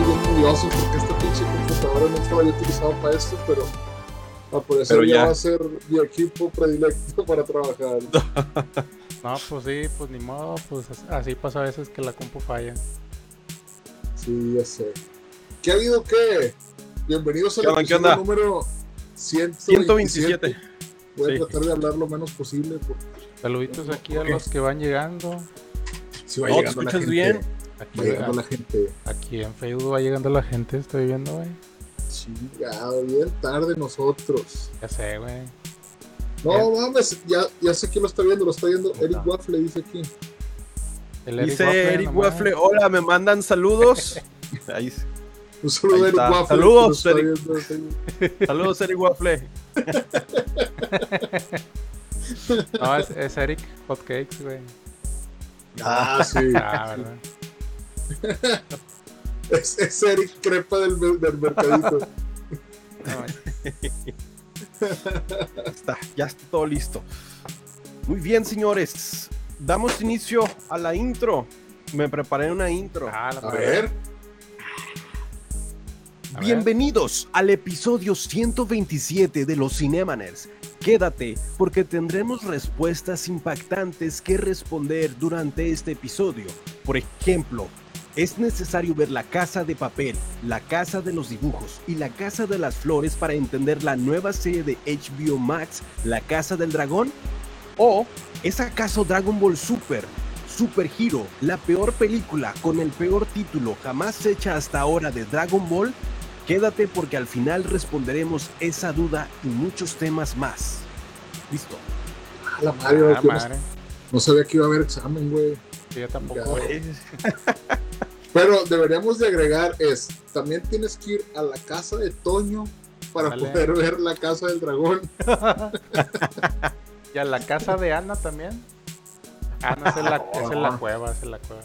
Estoy bien curioso porque esta pinche computadora no estaba yo utilizado para esto, pero al parecer Pero ya ya. va a ser mi equipo predilecto para trabajar. No, pues sí, pues ni modo, pues as- así pasa a veces que la compu falla. Sí, ya sé. ¿Qué ha habido qué? Bienvenidos al ¿Qué onda, qué episodio onda? número 127. 127. Voy a Sí. tratar de hablar lo menos posible porque Saluditos aquí a los que van llegando. si va No, ¿te llegando la escuchas gente. bien? Aquí, Va llegando la gente. aquí en Facebook va llegando la gente, estoy viendo, güey. Chingado, bien tarde nosotros. Ya sé, güey. No mames, ya, ya sé quién lo está viendo, lo está viendo Eric. Waffle, dice aquí. El Eric Dice Waffle Eric nomás. Waffle, hola, me mandan saludos. Ahí, Un saludo Ahí Eric. Waffle. Saludos, Eric. viendo, saludos Eric Waffle. No, es, es Eric Hotcakes, güey. Ah, sí. Ah, ¿verdad? Es, es Eric Crepa del, del mercadito. Está, ya está todo listo. Muy bien, señores. Damos inicio a la intro. Me preparé una intro. ah, la A madre. ver, A ver. Bienvenidos al episodio 127 de los Cinemaners. Quédate porque tendremos respuestas impactantes que responder durante este episodio. Por ejemplo, ¿es necesario ver La Casa de Papel, La Casa de los Dibujos y La Casa de las Flores para entender la nueva serie de HBO Max, La Casa del Dragón? ¿O es acaso Dragon Ball Super, Super Hero, la peor película con el peor título jamás hecha hasta ahora de Dragon Ball? Quédate porque al final responderemos esa duda y muchos temas más. ¿Listo? a la madre, Ah, yo no- madre. no sabía que iba a haber examen, güey. Yo tampoco. Pero deberíamos de agregar es, también tienes que ir a la casa de Toño para Dale. poder ver la casa del dragón. ¿Y a la casa de Ana también? Ah, esa es la, esa es la cueva, esa es la cueva.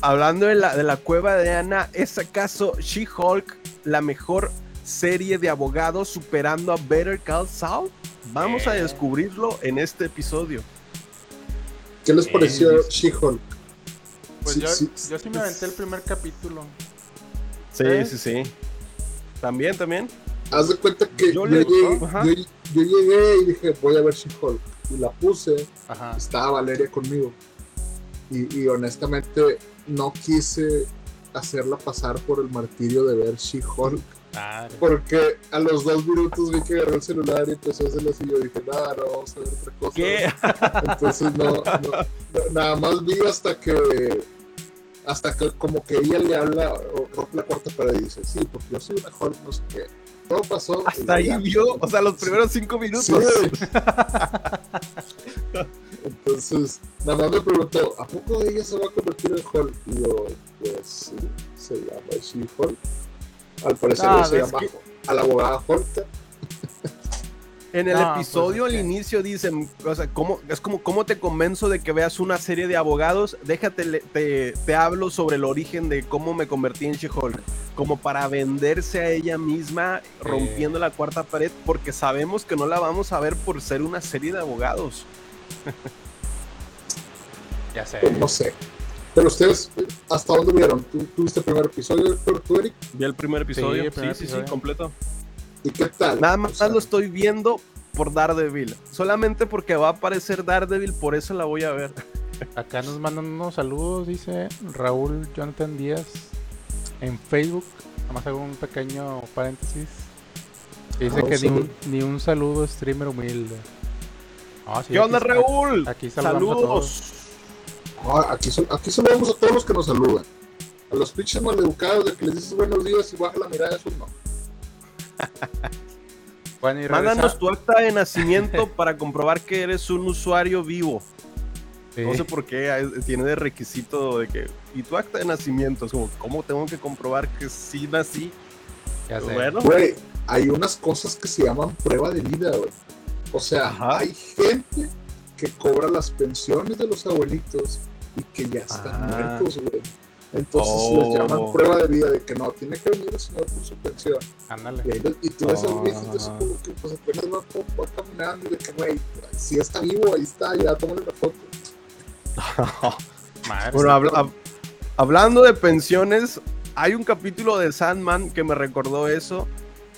Hablando de la, de la cueva de Ana, ¿es acaso She-Hulk la mejor serie de abogados superando a Better Call Saul? Vamos a Eh. descubrirlo en este episodio. ¿Qué les pareció She-Hulk? Pues Sí, yo, sí, yo sí me aventé el primer capítulo. Sí, ¿Eh? sí, sí. También, también. Haz de cuenta que Yo yo, le- llegué, Ajá. yo- yo llegué y dije, voy a ver She-Hulk. Y la puse, Ajá. estaba Valeria conmigo. Y, y honestamente no quise hacerla pasar por el martirio de ver She-Hulk. Madre. Porque a los dos minutos vi que agarró el celular y empezó a hacerlo así. Yo dije, nada, no, vamos a ver otra cosa. ¿Qué? Entonces no, no- nada más vi hasta que hasta que como que ella le habla o rompe la cuarta pared y dice, sí, porque yo soy mejor, no sé qué. Todo pasó. Hasta ahí ya. vio, o sea, los primeros cinco minutos. Sí. Entonces, nada más me preguntó, ¿a poco ella se va a convertir en Hulk? Y yo, pues sí, se llama She-Hulk. Al parecer No, ella se llama que- a la abogada Hulk. En el No, episodio pues, al inicio dicen, o sea, ¿cómo, es como, ¿cómo te convenzo de que veas una serie de abogados? Déjate, le- te, te hablo sobre el origen de cómo me convertí en She-Hulk. Como para venderse a ella misma rompiendo la cuarta pared, porque sabemos que no la vamos a ver por ser una serie de abogados. Ya sé. Pues no sé. Pero ustedes, ¿hasta dónde vieron? ¿Tú tuviste el primer episodio, ¿Pero tú, Eric? Vi el primer episodio, el sí, primer sí, sí, completo. ¿Y qué tal? Nada más O sea, lo estoy viendo por Daredevil. Solamente porque va a aparecer Daredevil, por eso la voy a ver. Acá nos mandan unos saludos, dice Raúl Jonathan Díaz en Facebook. Nada más hago un pequeño paréntesis. Dice que ni un, saludo. ni un saludo streamer humilde. Ah, sí, ¿Qué onda, aquí- Raúl? Aquí saludamos a todos. No, aquí, aquí saludamos a todos los que nos saludan. A los pinches maleducados de que les dices buenos días y baja la mirada, eso no. Bueno, y Mándanos tu acta de nacimiento para comprobar que eres un usuario vivo. Sí. No sé por qué eh, tiene de requisito de que. Y tu acta de nacimiento. Es como, ¿cómo tengo que comprobar que sí nací? Ya sé. Bueno, Güey, hay unas cosas que se llaman prueba de vida, güey. O sea, Ajá. hay gente que cobra las pensiones de los abuelitos y que ya están Ah. muertos, güey. Entonces Oh. les llaman prueba de vida de que no, tiene que venir el señor por su pensión. Ándale. Y, y tú ves al Oh. viejito así como que pues apenas va, va caminando y de que, güey, si está vivo, ahí está, ya tómale la foto. Madre. Bueno, habla- hab- hablando de pensiones, hay un capítulo de Sandman que me recordó eso,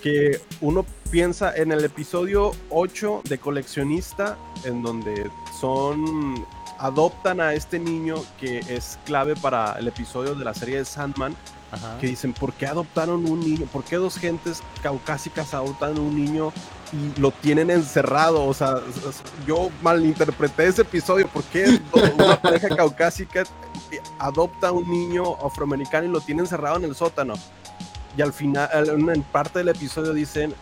que uno piensa en el episodio 8 de coleccionista, en donde son adoptan a este niño que es clave para el episodio de la serie de Sandman, Ajá. que dicen, ¿por qué adoptaron un niño? ¿Por qué dos gentes caucásicas adoptan un niño y lo tienen encerrado? O sea, yo malinterpreté ese episodio. ¿Por qué una pareja caucásica adopta un niño afroamericano y lo tiene encerrado en el sótano? Y al final, en parte del episodio dicen,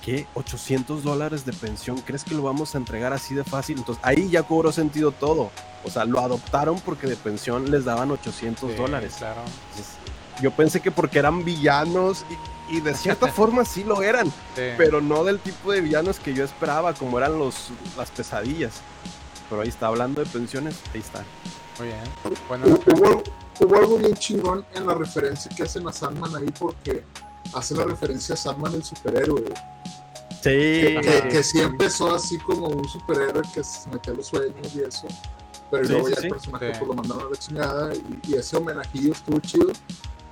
¿qué? ¿800 dólares de pensión? ¿Crees que lo vamos a entregar así de fácil? Entonces ahí ya cobró sentido todo. O sea, lo adoptaron porque de pensión les daban 800 Sí, dólares. Claro. Entonces, yo pensé que porque eran villanos y, y de cierta forma sí lo eran, Sí. pero no del tipo de villanos que yo esperaba, como eran los, las pesadillas. Pero ahí está, hablando de pensiones, ahí está. Muy bien. Bueno, Hubo, hubo algo bien chingón en la referencia que hacen a Sandman ahí porque hace la referencia a Sandman el superhéroe. Sí, que, que sí empezó así como un superhéroe que se metía a los sueños y eso. Pero Sí, luego sí, ya sí. el personaje Sí. pues, lo mandaron a la chingada y, y ese homenajillo estuvo chido.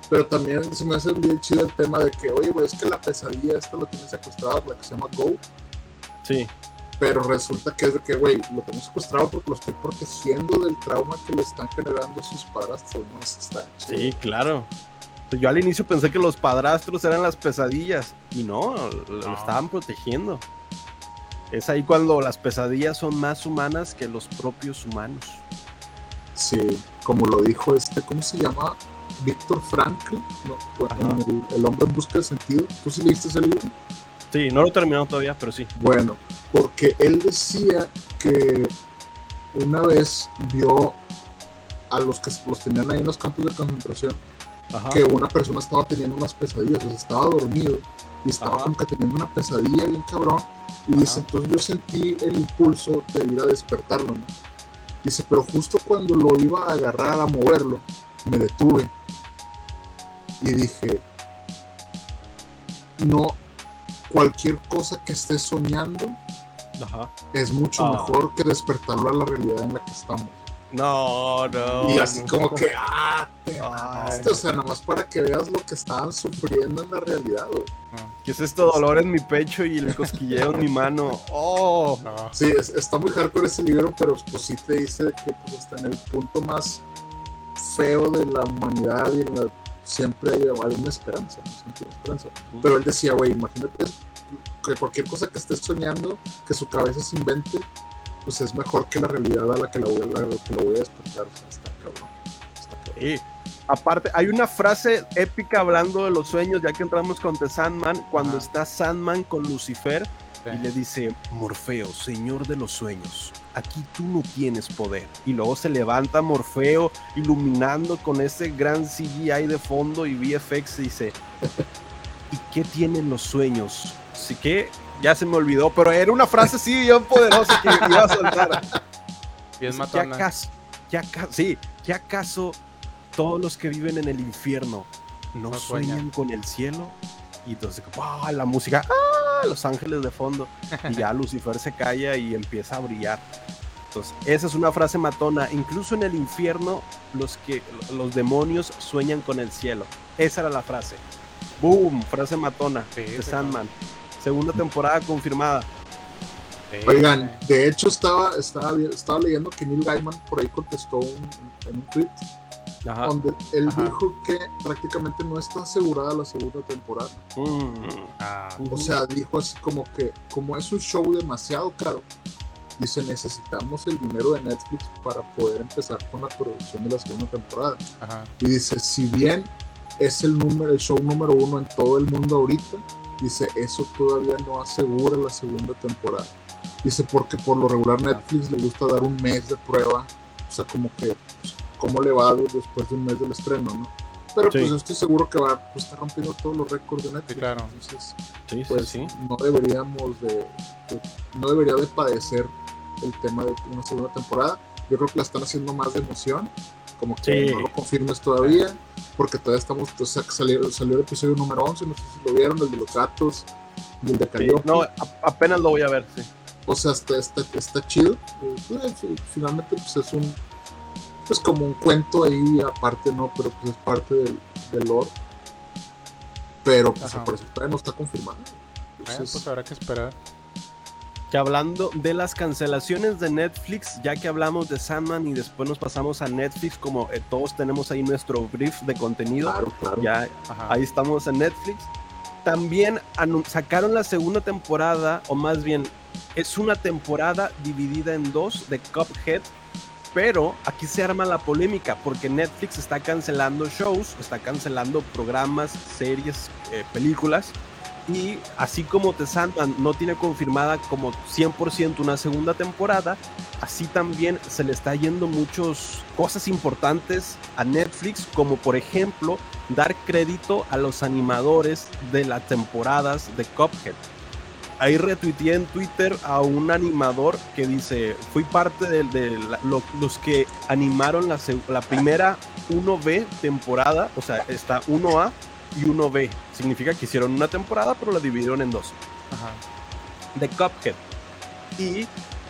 Pero también se me hace bien chido el tema de que, oye, güey, es que la pesadilla esta lo tiene secuestrado, la que se llama Go. sí, Pero resulta que es de que, güey, lo tengo secuestrado porque lo estoy protegiendo del trauma que le están generando sus padrastros, ¿no? Está sí, claro. Yo al inicio pensé que los padrastros eran las pesadillas y no, lo No. estaban protegiendo. Es ahí cuando las pesadillas son más humanas que los propios humanos. Sí, como lo dijo este, ¿cómo se llama? Víctor Frankl, no, bueno, Ajá. el, el hombre en busca de sentido. ¿Tú sí leíste ese libro? Sí, no lo he terminado todavía, pero sí. Bueno, porque él decía que una vez vio a los que los tenían ahí en los campos de concentración, Ajá. que una persona estaba teniendo unas pesadillas, o sea, estaba dormido y estaba Ajá. como que teniendo una pesadilla bien cabrón. Y dice, entonces yo sentí el impulso de ir a despertarlo, ¿no? Dice, pero justo cuando lo iba a agarrar a moverlo, me detuve. Y dije, no, cualquier cosa que estés soñando Ajá. es mucho Ah. mejor que despertarlo a la realidad en la que estamos. No, no. y así como que, ah, te Ay. mamaste", o sea, nomás para que veas lo que estaban sufriendo en la realidad, güey. ¿Qué es esto? Dolor en mi pecho y el cosquilleo en mi mano. ¡Oh! no. Sí, es- está muy hardcore ese libro, pero pues sí te dice que pues, está en el punto más feo de la humanidad y en la- siempre hay, hay una esperanza, ¿no? Siempre hay esperanza. Pero él decía, güey, imagínate que cualquier cosa que estés soñando, que su cabeza se invente, pues es mejor que la realidad a la que la voy, a- la que la voy a despertar. Está cabrón. Está cabrón. Sí. Aparte, hay una frase épica hablando de los sueños, ya que entramos con The Sandman, cuando está Sandman con Lucifer Sí. y le dice, Morfeo, señor de los sueños, aquí tú no tienes poder. Y luego se levanta Morfeo iluminando con ese gran CGI de fondo y VFX y dice, ¿y qué tienen los sueños? Así que ya se me olvidó, pero era una frase así bien poderosa que iba a soltar. Bien ¿Qué matona. acaso, qué acaso, sí, ¿qué acaso todos los que viven en el infierno no, No sueñan sueñan. con el cielo? Y entonces, ¡ah! la música, ¡ah! Los ángeles de fondo. Y ya Lucifer se calla y empieza a brillar. Entonces, esa es una frase matona. Incluso en el infierno, los, que, los demonios sueñan con el cielo. Esa era la frase. ¡Boom! Frase matona Sí, de Sandman. Segunda temporada confirmada. Oigan, de hecho estaba, estaba, estaba leyendo que Neil Gaiman por ahí contestó un- en un tweet Ajá. donde él Ajá. dijo que prácticamente no está asegurada la segunda temporada. Mm. Ah, O sea, dijo así como que, como es un show demasiado caro, dice necesitamos el dinero de Netflix para poder empezar con la producción de la segunda temporada. ajá. Y dice, si bien es el número, el show número uno en todo el mundo ahorita, dice, eso todavía no asegura la segunda temporada. Dice, porque por lo regular Netflix le gusta dar un mes de prueba, o sea, como que, pues, cómo le va después de un mes del estreno, ¿no? Pero Sí. pues yo estoy seguro que va a estar rompiendo todos los récords de Netflix. Sí, claro. Entonces, Sí, pues sí, sí. no deberíamos de, de- no debería de padecer el tema de una segunda temporada. Yo creo que la están haciendo más de emoción, como que Sí. no lo confirmes todavía, porque todavía estamos, o sea, que salió, salió el episodio número 11, no sé si lo vieron, el de los gatos y el de Sí, Calliope. No, apenas lo voy a ver, sí. O sea, está, está, está chido. Eh, pues, fi- finalmente, pues es un. Pues como un cuento ahí aparte, ¿no? Pero pues es parte del, del lore. Pero pues Ajá. por eso todavía no está confirmado. Eh, Entonces, pues habrá que esperar. Que hablando de las cancelaciones de Netflix, ya que hablamos de Sandman y después nos pasamos a Netflix, como eh, todos tenemos ahí nuestro brief de contenido, claro, claro. ya Ajá. ahí estamos en Netflix. También sacaron la segunda temporada, o más bien, es una temporada dividida en dos de Cuphead, pero aquí se arma la polémica porque Netflix está cancelando shows, está cancelando programas, series, eh, películas. Y así como The Sandman no tiene confirmada como 100% una segunda temporada, así también se le está yendo muchas cosas importantes a Netflix, como por ejemplo dar crédito a los animadores de las temporadas de Cuphead. Ahí retuiteé en Twitter a un animador que dice, fui parte de, de la- lo- los que animaron la primera 1B temporada, o sea, está 1A y 1B. Significa que hicieron una temporada, pero la dividieron en dos Ajá. de Cuphead. Y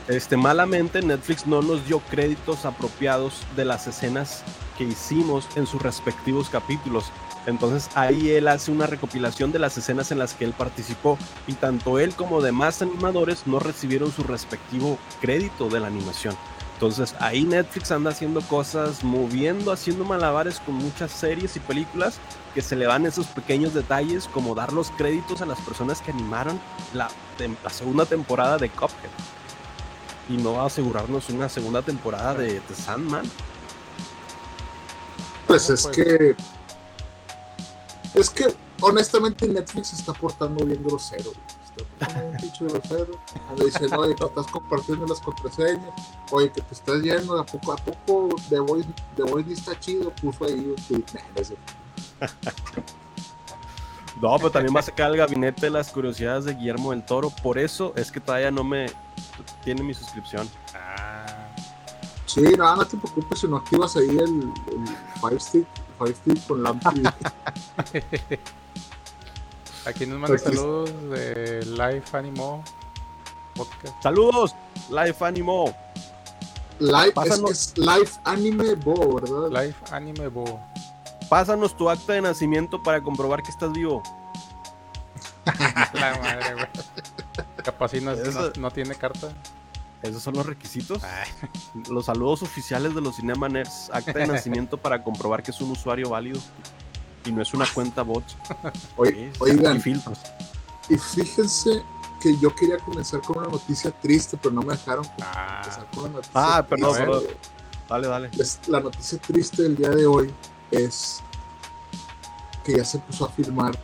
este, malamente Netflix no nos dio créditos apropiados de las escenas que hicimos en sus respectivos capítulos. Entonces ahí él hace una recopilación de las escenas en las que él participó y tanto él como demás animadores no recibieron su respectivo crédito de la animación. Entonces ahí Netflix anda haciendo cosas, moviendo, haciendo malabares con muchas series y películas que se le van esos pequeños detalles como dar los créditos a las personas que animaron la, la segunda temporada de Cuphead y no asegurarnos una segunda temporada de, de Sandman. Pues es pues. que. Es que honestamente Netflix se está portando bien grosero. güey. Está portando un pinche grosero. Cuando dicen, oye, que estás compartiendo las contraseñas. Oye, que te estás yendo. ¿A poco a poco The Voice, The Voice ni está chido? Puso ahí un no pero también va a sacar el gabinete de las curiosidades de Guillermo del Toro. Por eso es que todavía no me tiene mi suscripción. Ah, Sí, no, no te preocupes si no activas ahí el, el Fire Stick, Fire Stick con aquí nos mandan Aquí- saludos de Life Animo Podcast. Saludos, Life Animo. Live, es, Pásanos. es Live Anime Bo, ¿verdad? Life Anime Bo. Pásanos tu acta de nacimiento para comprobar que estás vivo. La madre, güey. Capaz si no, Eso- no- no tiene carta. Esos son los requisitos. Los saludos oficiales de los Cinema Nerds. Acta de nacimiento para comprobar que es un usuario válido. Y no es una cuenta bot. Oye, oigan, Y filtros. y fíjense que yo quería comenzar con una noticia triste, pero no me dejaron Ah, con una noticia Ah, perdón, perdón. Dale, dale. La noticia triste del día de hoy es que ya se empezó a filmar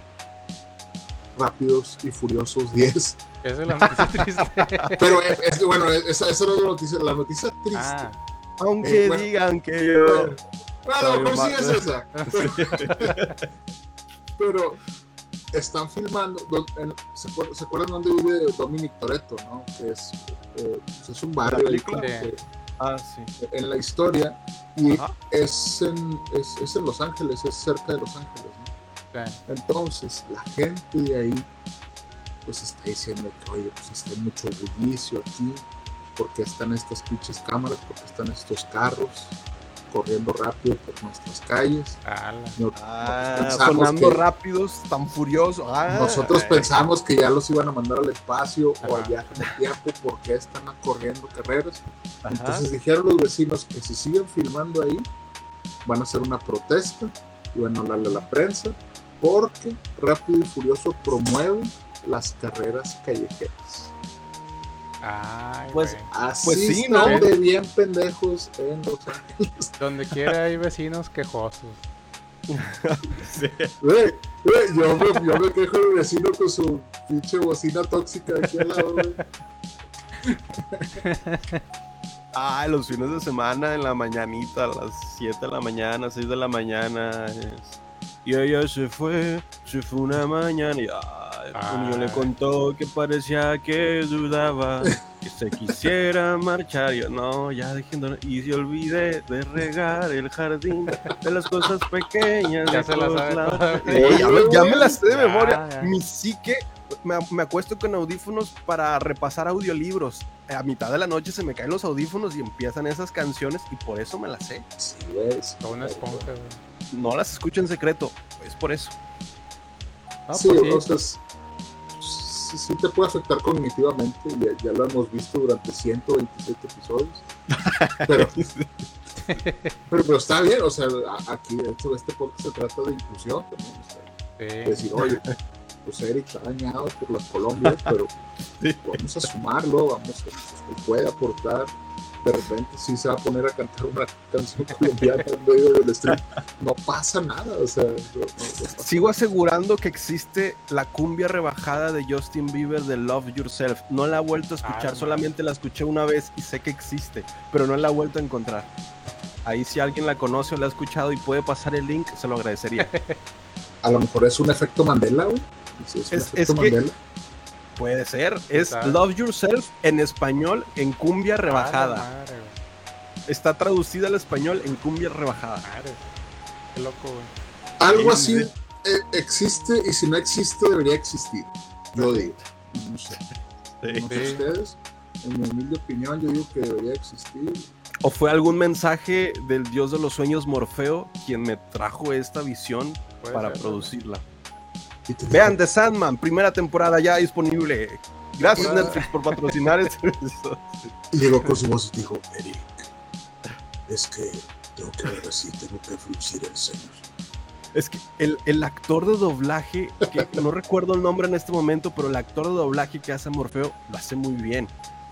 Rápidos y Furiosos 10. esa es la noticia triste. Pero es, es- bueno, esa, esa no es la noticia. La noticia triste. Ah, Aunque Eh, bueno. digan que yo. Lo mejor sí es esa. Pero están filmando. do- en- ¿se, acuer- se acuerdan dónde vive Dominic Toretto? ¿no? Que es, eh, es un barrio ahí que Ah, sí. en la historia. Y es en, es, es en Los Ángeles, es cerca de Los Ángeles. ¿no? Sí. Entonces, la gente de ahí, pues está diciendo que, oye, pues está mucho bullicio aquí, porque están estas pinches cámaras, porque están estos carros corriendo rápido por nuestras calles. No- Ah, pensamos sonando que- rápidos, tan furiosos. Ah, nosotros ay. pensamos que ya los iban a mandar al espacio o al Ajá. viaje en el tiempo, porque están corriendo carreras. Ajá. Entonces dijeron los vecinos que si siguen filmando ahí, van a hacer una protesta y van a hablarle a la prensa, porque Rápido y Furioso promueve las carreras callejeras. Ay, Pues. Así Pues sí, ¿no? están de bien pendejos en Los Ángeles. Donde quiera hay vecinos quejosos. Sí. Yo, me, yo me quejo del vecino con su pinche bocina tóxica aquí al lado, güey. Ah, los fines de semana en la mañanita, a las 7 de la mañana, 6 de la mañana. es- Y ella se fue, se fue una mañana y ay, el niño le Ah. contó que parecía que dudaba, que se quisiera marchar. Y yo, no, ya déjenlo. Y se olvidé de regar el jardín de las cosas pequeñas. Ya se la sabe lados". toda. Eh, ya, me, ya me la sé de Ya, memoria. ya. Mi psique, me, me acuesto con audífonos para repasar audiolibros. A mitad de la noche se me caen los audífonos y empiezan esas canciones y por eso me las sé. Sí. Como una esponja, güey. No las escucho en secreto, es por eso. No, sí, pues sí. o sea, es- sí, sí te puede afectar cognitivamente, ya, ya lo hemos visto durante 127 episodios. Pero, pero, pero está bien, o sea, aquí de hecho este podcast se trata de inclusión también. o sea, Sí. decir, oye, pues Eric está dañado por las Colombias, pero vamos a sumarlo, vamos a, que puede aportar. De repente sí se va a poner a cantar una canción colombiana en medio del stream. No pasa nada, o sea, no- no- no pasa Sigo asegurando que existe la cumbia rebajada de Justin Bieber de Love Yourself. No la he vuelto a escuchar, Ah, solamente la escuché una vez y sé que existe, pero no la he vuelto a encontrar. Ahí si alguien la conoce o la ha escuchado y puede pasar el link, se lo agradecería. A lo mejor es un efecto Mandela, güey. Sí, es que-. Puede ser. Es. Love Yourself en español en cumbia rebajada. madre. Está traducida al español en cumbia rebajada. Madre. Qué loco, güey. Algo Sí, así sí. eh, existe y si no existe debería existir. Yo digo. No sé. No sé Sí. ustedes. En mi humilde opinión, yo digo que debería existir. ¿O fue algún mensaje del dios de los sueños Morfeo quien me trajo esta visión para ser, producirla? Vean The Sandman, primera temporada ya disponible. Gracias Temporada. Netflix por patrocinar episodio. Y llegó con su voz y dijo, Eric, es que tengo que ver así, tengo que fruncir el ceño. Es que el, el actor de doblaje, que no recuerdo el nombre en este momento, pero el actor de doblaje que hace a Morfeo lo hace muy bien.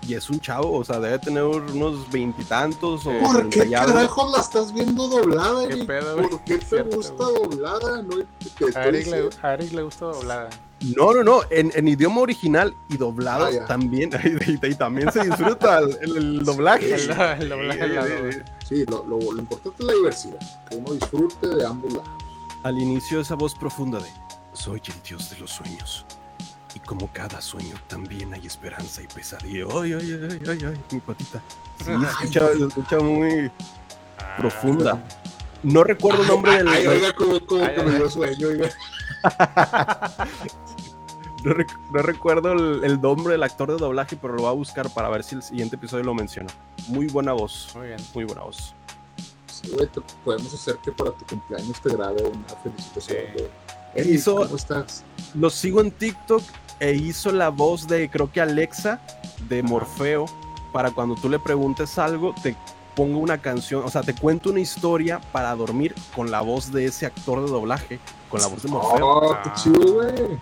Y es un chavo, o sea, debe tener unos veintitantos o. ¿Por qué treinta y algo. carajos la estás viendo doblada, ¿Qué Eric? pedo, güey? ¿Por qué te Cierto, gusta güey. doblada? No, te A Eric, le, diciendo. a Eric le gusta doblada. No, no, no, en, en idioma original y doblado Ah, también, y, y también se disfruta el, el- el doblaje. El, el. Sí, lo, lo, lo importante es la diversidad. Que uno disfrute de ambos lados. Al inicio esa voz profunda de Soy el dios de los sueños. Como cada sueño también hay esperanza y pesadilla. Ay, ay, ay, ay, ay, mi patita. Sí, se escucha, se escucha muy Ah, profunda. No recuerdo el nombre del. Ay, oiga, como, como Ay, que ay, me dio sueño, oiga. No, rec- no recuerdo el, el nombre del actor de doblaje, pero lo voy a buscar para ver si el siguiente episodio lo menciona. Muy buena voz. Muy bien. Muy buena voz. Sí, güey, te- podemos hacer que para tu cumpleaños te grabe una felicitación. Sí. ¿cómo estás? Lo sigo en TikTok e hizo la voz de, creo que Alexa, de Morfeo, para cuando tú le preguntes algo, te pongo una canción, o sea, te cuento una historia para dormir con la voz de ese actor de doblaje, con la voz de Morfeo. Oh, qué Ah. chido, güey.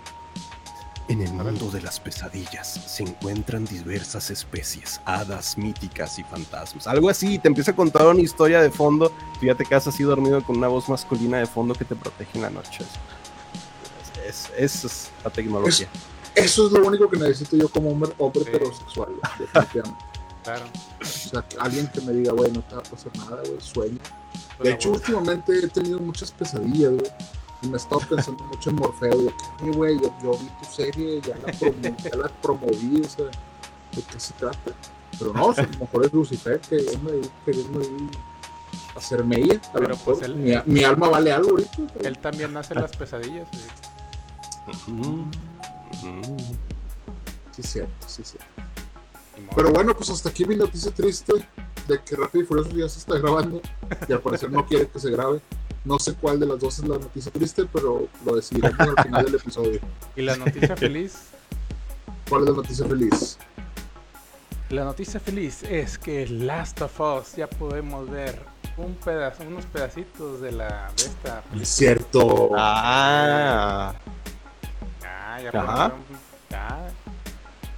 En el mundo de las pesadillas se encuentran diversas especies, hadas míticas y fantasmas. Algo así, te empieza a contar una historia de fondo, tú ya te quedas así dormido con una voz masculina de fondo que te protege en la noche. Es, es, es la tecnología. Eso es lo único que necesito yo como hombre, hombre Sí. heterosexual, definitivamente. Claro. O sea, alguien que me diga, güey, no te va a pasar nada, güey, sueño. De hecho, últimamente he tenido muchas pesadillas, güey. Y me he estado pensando mucho en Morfeo. Y de que, "Oye, güey, yo, yo vi tu serie, ya la, promo- ya la promoví, o sea, ¿de qué se trata? Pero no, o sea, a lo mejor es Lucifer que es muy, que es muy hacerme ella. A Pero, pues, él- mi, mi alma vale algo ahorita. Él también hace las pesadillas. sí. Mm, mm. Sí, cierto, sí, cierto. Ni modo. Pero bueno, pues hasta aquí mi noticia triste de que Rápido y Furioso ya se está grabando y al parecer no quiere que se grabe. No sé cuál de las dos es la noticia triste, pero lo decidiremos al final del episodio. Y la noticia feliz. ¿Cuál es la noticia feliz? La noticia feliz es que Last of Us ya podemos ver un pedazo, unos pedacitos de la de esta Es cierto. Ah, Ya, Ajá. un- ya,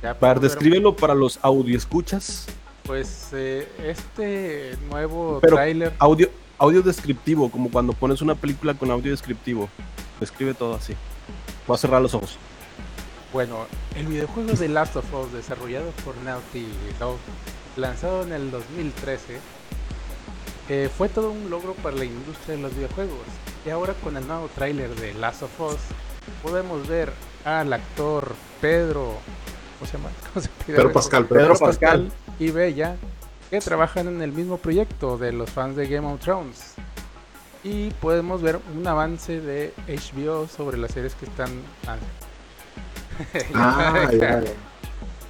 ya para descríbelo para los audio escuchas. Pues eh, este nuevo Pero- tráiler, Audio, audio descriptivo, como cuando pones una película con audio descriptivo. Describe todo así. Voy a cerrar los ojos. bueno, el videojuego de Last of Us desarrollado por Naughty Dog, lanzado en el 2013, eh, fue todo un logro para la industria de los videojuegos. Y ahora con el nuevo tráiler de Last of Us, podemos ver al actor Pedro, ¿cómo se llama? ¿Cómo se pide? Pedro Pascal, Pedro, Pedro Pascal. Pascal. y Bella, que trabajan en el mismo proyecto de los fans de Game of Thrones. Y podemos ver un avance de HBO sobre las series que están... Ah, ya, ya.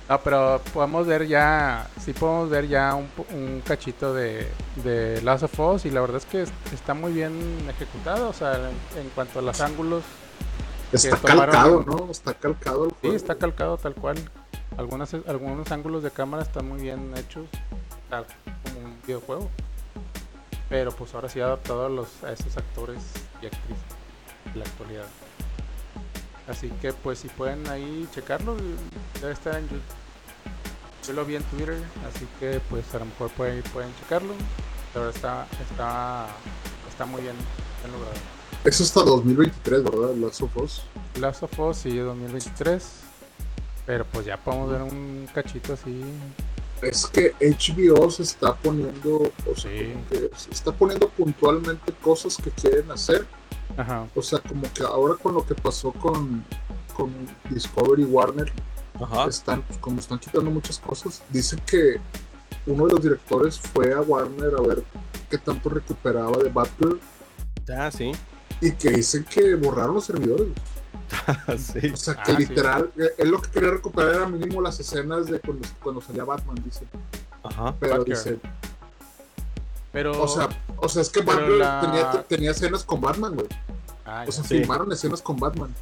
No, pero podemos ver ya, sí podemos ver ya un, un cachito de, de Last of Us y la verdad es que es- está muy bien ejecutado, o sea, en, en cuanto a los ángulos, Está tomaron- calcado, ¿no? Está calcado el sí, juego. está calcado tal cual. Algunas, algunos ángulos de cámara están muy bien hechos, tal como un videojuego. Pero pues ahora sí adaptado a, los, a esos actores y actrices de la actualidad. Así que pues si pueden ahí checarlo, debe estar en YouTube. Yo lo vi en Twitter, así que pues a lo mejor pueden, pueden checarlo. Pero está, está, está muy bien, bien logrado. Es hasta 2023, ¿verdad? Last of Us. Last of Us sí 2023. Pero pues ya podemos ver un cachito así. Es que HBO se está poniendo, o sea, Sí. como que se está poniendo puntualmente cosas que quieren hacer. Ajá. O sea, como que ahora con lo que pasó con, con Discovery Warner, Ajá. están, pues, como están quitando muchas cosas, dice que uno de los directores fue a Warner a ver qué tanto recuperaba de Batgirl Ah, sí. Y que dicen que borraron los servidores. sí. O sea, que Ah, sí. literal, eh, él lo que quería recuperar era mínimo las escenas de cuando, cuando salía Batman, dice. Ajá. Pero Batgirl. dice, Pero. o sea, o sea, es que la- tenía, tenía escenas con Batman, güey. Ah, O sea. Sí. filmaron escenas con Batman.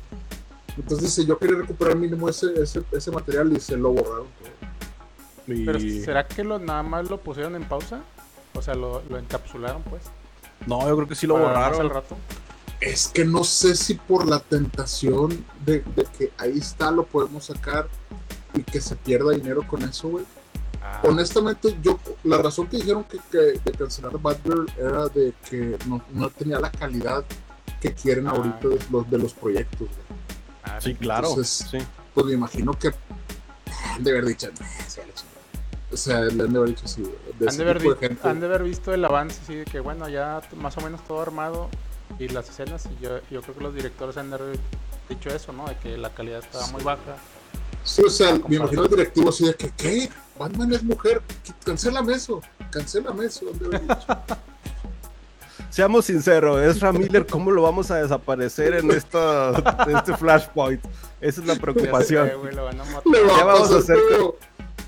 Entonces dice, yo quería recuperar mínimo ese, ese, ese material y se lo borraron. todo. Y- Pero ¿será que lo, nada más lo pusieron en pausa? O sea, lo, lo encapsularon, pues. No, yo creo que sí lo para más borraron. al rato. Es que no sé si por la tentación de, de que ahí está, lo podemos sacar y que se pierda dinero con eso, güey. Ah, Honestamente, yo la razón que dijeron que, que de cancelar Batgirl era de que no, no tenía la calidad que quieren Ah. ahorita de los, de los proyectos. güey. ah, Sí, claro. Entonces- sí. Pues me imagino que han de haber dicho, o sea, le han de haber dicho así, güey, de Han de, haber gente. han de haber visto el avance, así de que bueno, ya más o menos todo armado y las escenas. Y yo, yo creo que los directores han dicho eso, ¿no? De que la calidad estaba muy baja. Sí, o sea, me imagino el directivo así de que, ¿qué? Batman es mujer, ¿Qué? cancélame eso, cancélame eso. Seamos sinceros, Ezra Miller, ¿cómo lo vamos a desaparecer en, esta, en este flashpoint? Esa es la preocupación. sé, güey, lo van a matar. Le va Ya a vamos a hacer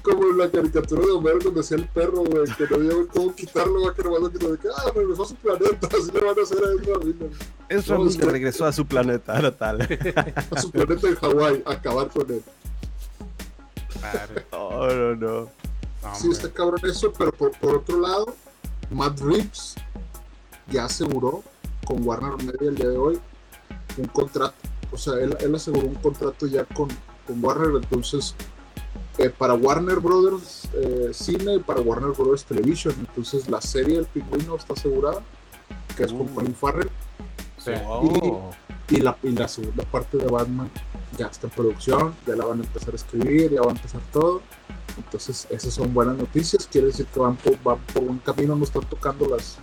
como en la caricatura de Homero cuando decía el perro, güey, que no había cómo quitarlo, güey, que nomás lo quitó de que, ah, regresó a su planeta, así le van a hacer a Ezra Miller. Ezra No, Miller es que- regresó a su planeta natal. A su planeta en Hawái, a acabar con él. No, no, no. no, Sí, está cabrón eso, pero por, por otro lado, Matt Reeves ya aseguró con Warner Media el día de hoy un contrato. O sea, él, él aseguró un contrato ya con, con Warner, entonces, eh, para Warner Brothers eh, Cine y para Warner Brothers Television. Entonces, la serie El Pingüino está asegurada, que es con Uh. Colin Farrell, Sí. Oh. y la, y la segunda parte de Batman ya está en producción, ya la van a empezar a escribir, ya va a empezar todo. Entonces, esas son buenas noticias, quiere decir que van por, van por un camino, no están tocando las,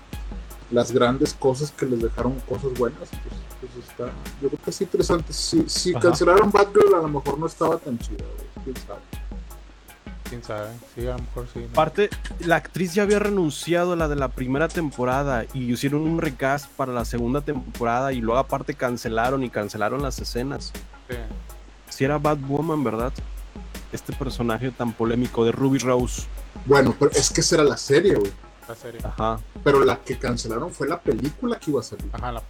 las grandes cosas que les dejaron cosas buenas. Entonces, pues está, yo creo que es interesante. Si, si Ajá. cancelaron Batgirl, a lo mejor no estaba tan güey, quién sabe. Quién sabe. Sí, a lo mejor sí. ¿no? Aparte, la actriz ya había renunciado a la de la primera temporada y hicieron un recast para la segunda temporada y luego aparte cancelaron y cancelaron las escenas. Sí. Si era Batwoman, ¿verdad? Este personaje tan polémico de Ruby Rose. Bueno, pero es que esa era la serie, güey. La serie. Ajá. Pero la que cancelaron fue la película que iba a salir. Ajá, la...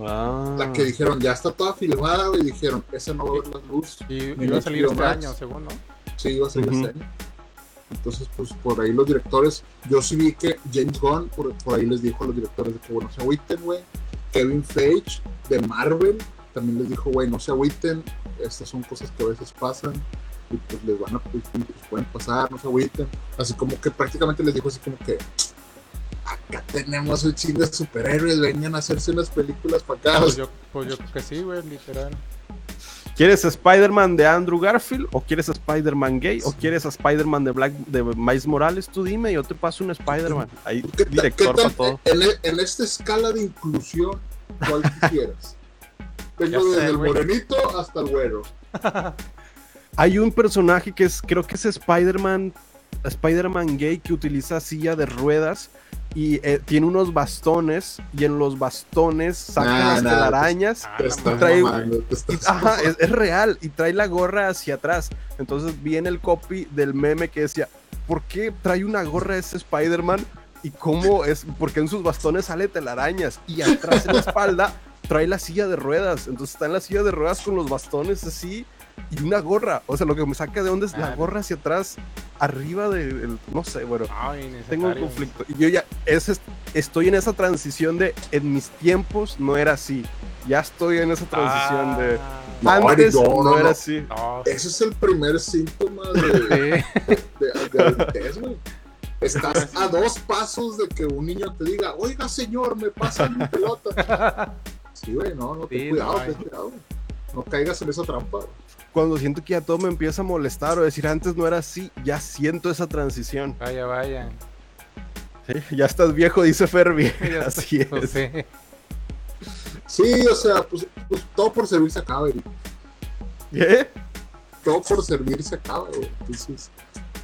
Ah. La que dijeron, ya está toda filmada, y dijeron, esa no va a ver la luz. Y Ni iba a salir este año, según, ¿no? Sí, iba a salir Ujú. este año. Entonces, pues por ahí los directores, yo sí vi que James Gunn por, por ahí les dijo a los directores de que, bueno, se agüiten, güey. Kevin Feige de Marvel también les dijo, güey, no se agüiten, estas son cosas que a veces pasan y pues les van a, pues, pues, pueden pasar, no se agüiten. Así como que prácticamente les dijo así como que, acá tenemos un chingo de superhéroes, vengan a hacerse unas películas para acá. Pues yo, pues yo creo que sí, güey, literal. ¿Quieres a Spider-Man de Andrew Garfield? ¿O quieres a Spider-Man gay? ¿O quieres a Spider-Man de Black de Miles Morales? Tú dime, yo te paso un Spider-Man. Hay ¿Qué ta- director qué para todo. En, e- en esta escala de inclusión, ¿Cuál tú quieras? Tengo desde el morenito hasta el güero. Hay un personaje que es, creo que es Spider-Man, Spider-Man gay que utiliza silla de ruedas y eh, tiene unos bastones y en los bastones saca Nah, las nah, telarañas. Te la estás madre. trae- mamando, te estás Ajá, es, es real y trae la gorra hacia atrás. Entonces viene el copy del meme que decía, ¿por qué trae una gorra ese Spider-Man? Y cómo es, porque en sus bastones sale telarañas y atrás en la espalda trae la silla de ruedas. Entonces está en la silla de ruedas con los bastones así y una gorra. O sea, lo que me saca de onda es la Ah, gorra hacia atrás, arriba del, no sé, bueno. Tengo un conflicto. Y yo ya es- estoy en esa transición de en mis tiempos no era así. Ya estoy en esa transición de No, antes no, no, no, era así. No, Ese es el primer síntoma de, de, de. Estás a dos pasos de que un niño te diga, oiga señor, me pasa mi pelota. Sí, güey, no, no, ten Sí, cuidado, no, ten cuidado. No caigas en esa trampa. güey. Cuando siento que ya todo me empieza a molestar o decir antes no era así, ya siento esa transición. Vaya, vaya. Sí, Ya estás viejo, dice Ferbi. Así está, es. Sí, o sea, pues, pues, todo por servir se acaba, güey. ¿Qué? Todo por servir se acaba, güey. Entonces,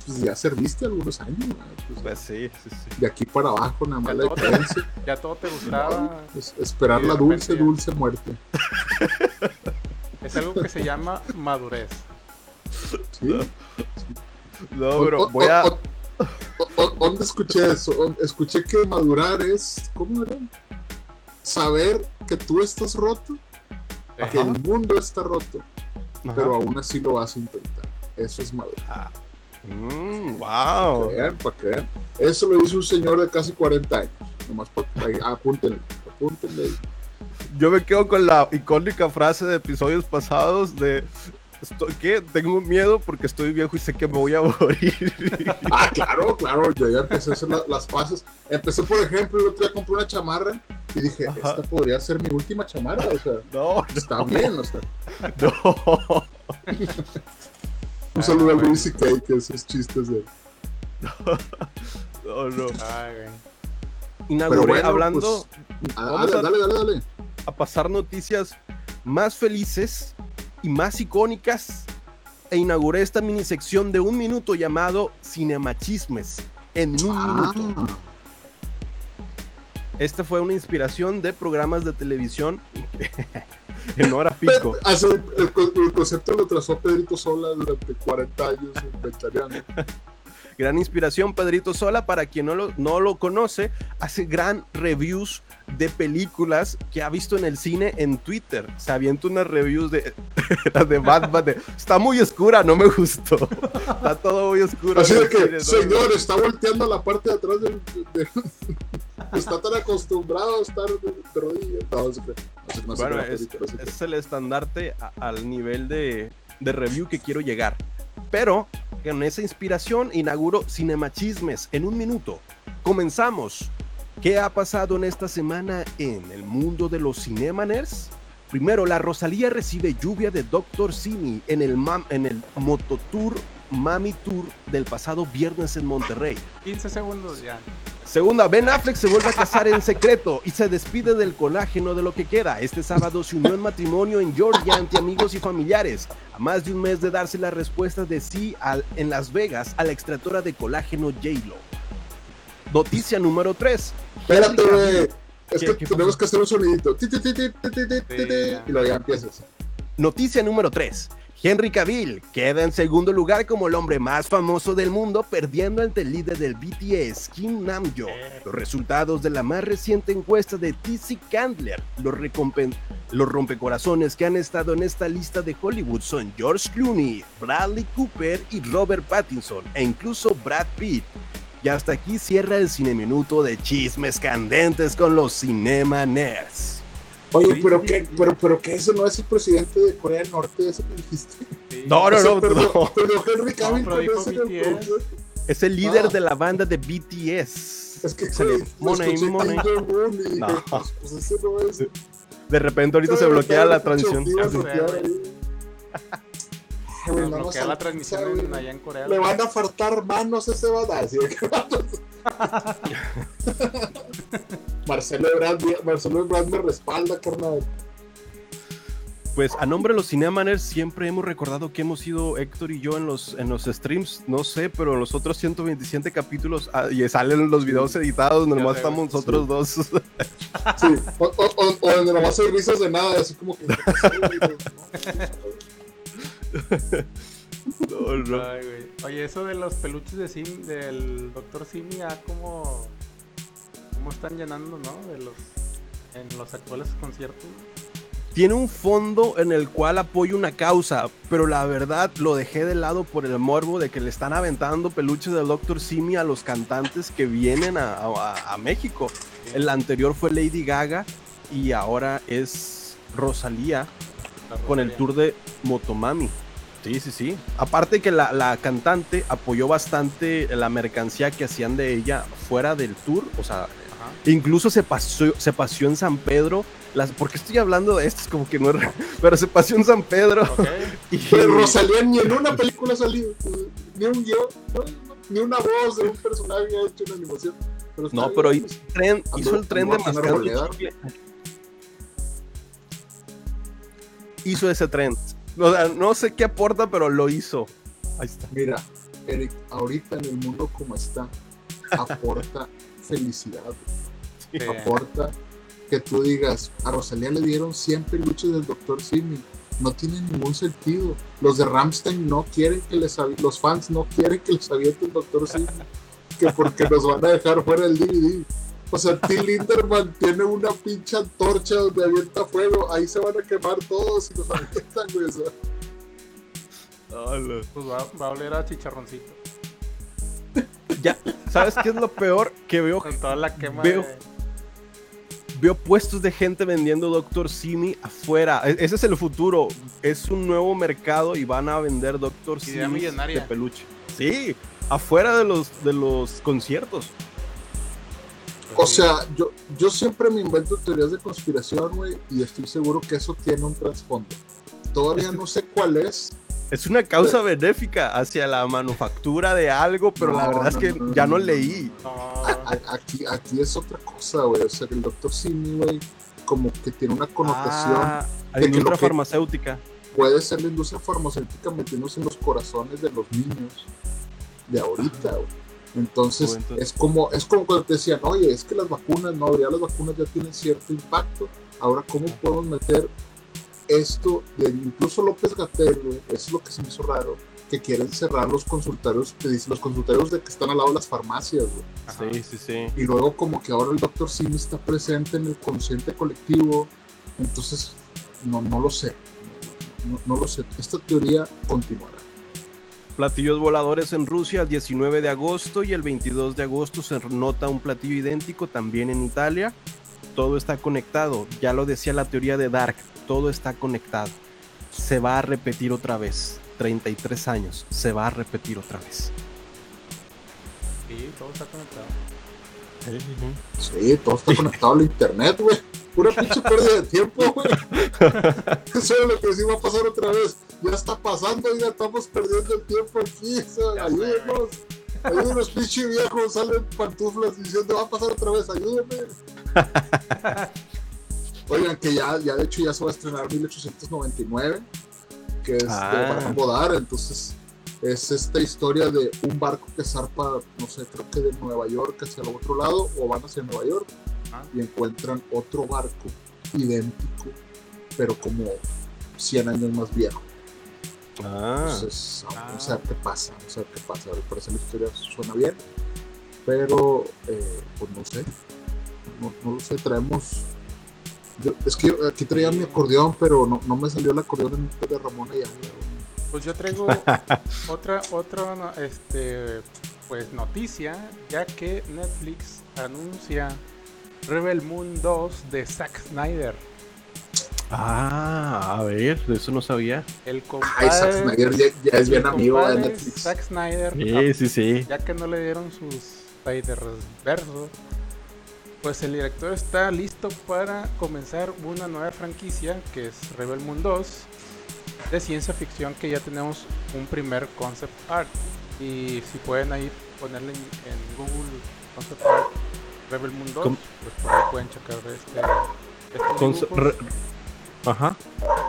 pues ya serviste algunos años, güey. Pues, Pues sí, sí, sí. de aquí para abajo, nada más Ya la todo te- diferencia. Ya todo te gustaba. es esperar la dulce, dulce muerte. Es algo que se llama madurez. Sí. No, pero O- voy a. ¿Dónde escuché eso? Escuché que madurar es. ¿Cómo era? Saber que tú estás roto, que el mundo está roto, Ajá. pero aún así lo vas a intentar. Eso es madurar. Mm, Para wow. que vean, para que vean. Eso lo dice un señor de casi 40 años. Nomás para ahí, apúntenle, apúntenle. Yo me quedo con la icónica frase de episodios pasados de. Estoy, ¿Qué? Tengo miedo porque estoy viejo y sé que me voy a morir. Ah, claro, claro, yo ya empecé a hacer la- las pases. Empecé, por ejemplo, el otro día compré una chamarra y dije, Ajá. esta podría ser mi última chamarra, o sea, no, está bien, o sea. no. Un saludo a. Luis y Kay, que esos chistes de... No, no. Ay. Inauguré bueno, hablando pues, ah, vamos dale, dale, dale, dale. A pasar noticias más felices y más icónicas e inauguré esta mini sección de un minuto llamado Cinemachismes en un Ah, minuto. Esta fue una inspiración de programas de televisión en hora pico. El, co- el concepto lo trazó Pedrito Sola durante 40 años inventariando. Gran inspiración, Pedrito Sola, para quien no lo, no lo conoce, hace gran reviews de películas que ha visto en el cine en Twitter. Se avienta unas reviews de, la de Batman. de, está muy oscura, no me gustó. Está todo muy oscuro. Así que, cine, no señor, está volteando la parte de atrás del... de- está tan acostumbrado a estar de, rodillas. No, Bueno, es, es el estandarte a- al nivel de, de review que quiero llegar. Pero con esa inspiración inauguro Cinemachismes en un minuto. Comenzamos. ¿Qué ha pasado en esta semana en el mundo de los Cinemaners? Primero, la Rosalía recibe lluvia de Dr. Simi en el, mam- en Mami Tour del pasado viernes en Monterrey. 15 segundos ya. Segunda, Ben Affleck se vuelve a casar en secreto y se despide del colágeno de lo que queda. Este sábado se unió en matrimonio en Georgia ante amigos y familiares. A más de un mes de darse la respuesta de sí al- en Las Vegas a la extractora de colágeno J-Lo. Noticia número 3. Espérate, güey. Es ¿Qué- que tenemos que hacer un sonidito. Y luego ya empiezas. Noticia número 3. Henry Cavill queda en segundo lugar como el hombre más famoso del mundo, perdiendo ante el líder del BTS, Kim Namjoon. Los resultados de la más reciente encuesta de TC Candler, los, rompecorazones que han estado en esta lista de Hollywood son George Clooney, Bradley Cooper y Robert Pattinson, e incluso Brad Pitt. Y hasta aquí cierra el cine minuto de chismes candentes con los Cinema Nerds. Oye, pero qué, pero, pero que ese no es el presidente de Corea del Norte, ese que dijiste. Sí. No, no, no, pero, no. pero Henry Cavill pero no es el. Es el líder Ah. de la banda de BTS. Es que Se le- money, money. Y No. pues, pues ese no es. De repente ahorita se bloquea la no nos bloquea la transmisión allá en Corea. Le van a faltar manos a ese badazo. Marcelo Ebrard, Marcelo me respalda, carnal. Pues a nombre de los Cinemaners siempre hemos recordado que hemos sido Héctor y yo en los, en los streams, no sé, pero en los otros 127 capítulos ah, y salen los videos editados, Ya nomás estamos nosotros dos. Sí, o, o, o, o donde nomás hay risas de nada, así como que. No. Ay, güey. Oye, eso de los peluches de Sim, del Dr. Simi, ya como. ¿Cómo están llenando, no? De los. En los actuales conciertos. Tiene un fondo en el cual apoyo una causa, pero la verdad lo dejé de lado por el morbo de que le están aventando peluches del Dr. Simi a los cantantes que vienen a, a- a México. El anterior fue Lady Gaga y ahora es Rosalía con el tour de Motomami. Sí, sí, sí. Aparte que la, la cantante apoyó bastante la mercancía que hacían de ella fuera del tour, o sea, Ajá. incluso se pasó, se paseó en San Pedro. Las, porque estoy hablando de esto, es como que no es pero se paseó en San Pedro. Y- Pero Rosalía ni en una película ha salido, ni un guion, no, ni una voz de un personaje ha hecho una animación. Pero No, bien, pero pues. hizo, tren, Ando- hizo el tren de mascar. Hizo ese tren. O sea, no sé qué aporta, pero lo hizo. Ahí está. Mira, Eric, ahorita en el mundo como está, aporta felicidad, Sí. aporta que tú digas, a Rosalía le dieron 100 peluches del Dr. Simi. No tiene ningún sentido. Los de Ramstein no quieren que les los fans no quieren que les aviente el Dr. Simi, que porque nos van a dejar fuera el DVD. O sea, Till Linderman tiene una pinche antorcha donde avienta fuego, ahí se van a quemar todos y nos avientan, güey. o sea. Pues va, va a oler a chicharroncito. Ya, ¿sabes qué es lo peor? Que veo, Con toda la quema Veo- de. veo puestos de gente vendiendo Dr. Simi afuera. E- Ese es el futuro. Es un nuevo mercado y van a vender Dr. Idea Simi de peluche. Sí, afuera de los, de los conciertos. O sea, yo, yo siempre me invento teorías de conspiración, güey, y estoy seguro que eso tiene un trasfondo. Todavía no sé cuál es. Es una causa benéfica hacia la manufactura de algo, pero la No, verdad es que no, no, ya no no, leí. No, A- a- aquí, aquí es otra cosa, güey. O sea, el doctor Simi, güey, como que tiene una connotación. Ah, de la que industria que- farmacéutica. Puede ser la industria farmacéutica metiéndose en los corazones de los niños de ahorita, güey. Entonces, es como, es como cuando te decían, oye, es que las vacunas, no, ya las vacunas ya tienen cierto impacto. Ahora, ¿cómo podemos meter esto de incluso López Gatel? Eso es lo que se me hizo raro, que quieren cerrar los consultorios, que dicen los consultorios de que están al lado de las farmacias, güey. Sí, sí, sí. Y luego como que ahora el doctor Simi está presente en el consciente colectivo. Entonces, no, no lo sé. No, no lo sé. Esta teoría continuará. Platillos voladores en Rusia el 19 de agosto y el 22 de agosto se nota un platillo idéntico también en Italia. Todo está conectado. Ya lo decía la teoría de Dark. Todo está conectado. Se va a repetir otra vez. 33 años. Se va a repetir otra vez. Sí, todo está conectado. Sí, todo está conectado al internet, güey. Pura pinche pérdida de tiempo, güey. Eso es lo que sí va a pasar otra vez. Ya está pasando, ya estamos perdiendo el tiempo aquí. ayúdenos. Ayúdenos, pinche viejo. Salen pantuflas diciendo, va a pasar otra vez, ayúdenme. Oigan, que ya, ya de hecho ya se va a estrenar 1899, que es Ah. de Abraham Bodar, entonces es esta historia de un barco que zarpa, no sé, creo que de Nueva York hacia el otro lado, o van hacia Nueva York, Ah. y encuentran otro barco idéntico, pero como 100 años más viejo. Ah, Entonces, vamos Ah. a ver qué pasa, vamos a ver qué pasa. Al parecer la historia suena bien, pero eh, pues no sé, no, no lo sé, traemos... yo- es que yo aquí traía mi acordeón, pero no, no me salió el acordeón en de Ramón y Pues yo traigo otra, otra este, pues noticia, ya que Netflix anuncia Rebel Moon 2 de Zack Snyder. ah, a ver, de eso no sabía. El Ay, compadre, Zack Snyder ya, ya es bien amigo de Netflix. Zack Snyder, Sí, sí, sí. ya que no le dieron sus Spider verso, pues el director está listo para comenzar una nueva franquicia que es Rebel Moon 2 de ciencia ficción que ya tenemos un primer concept art y si pueden ahí ponerle en, en Google concept art Rebel Moon 2, Com- pues por ahí pueden checar este. dibujos. re- Ajá.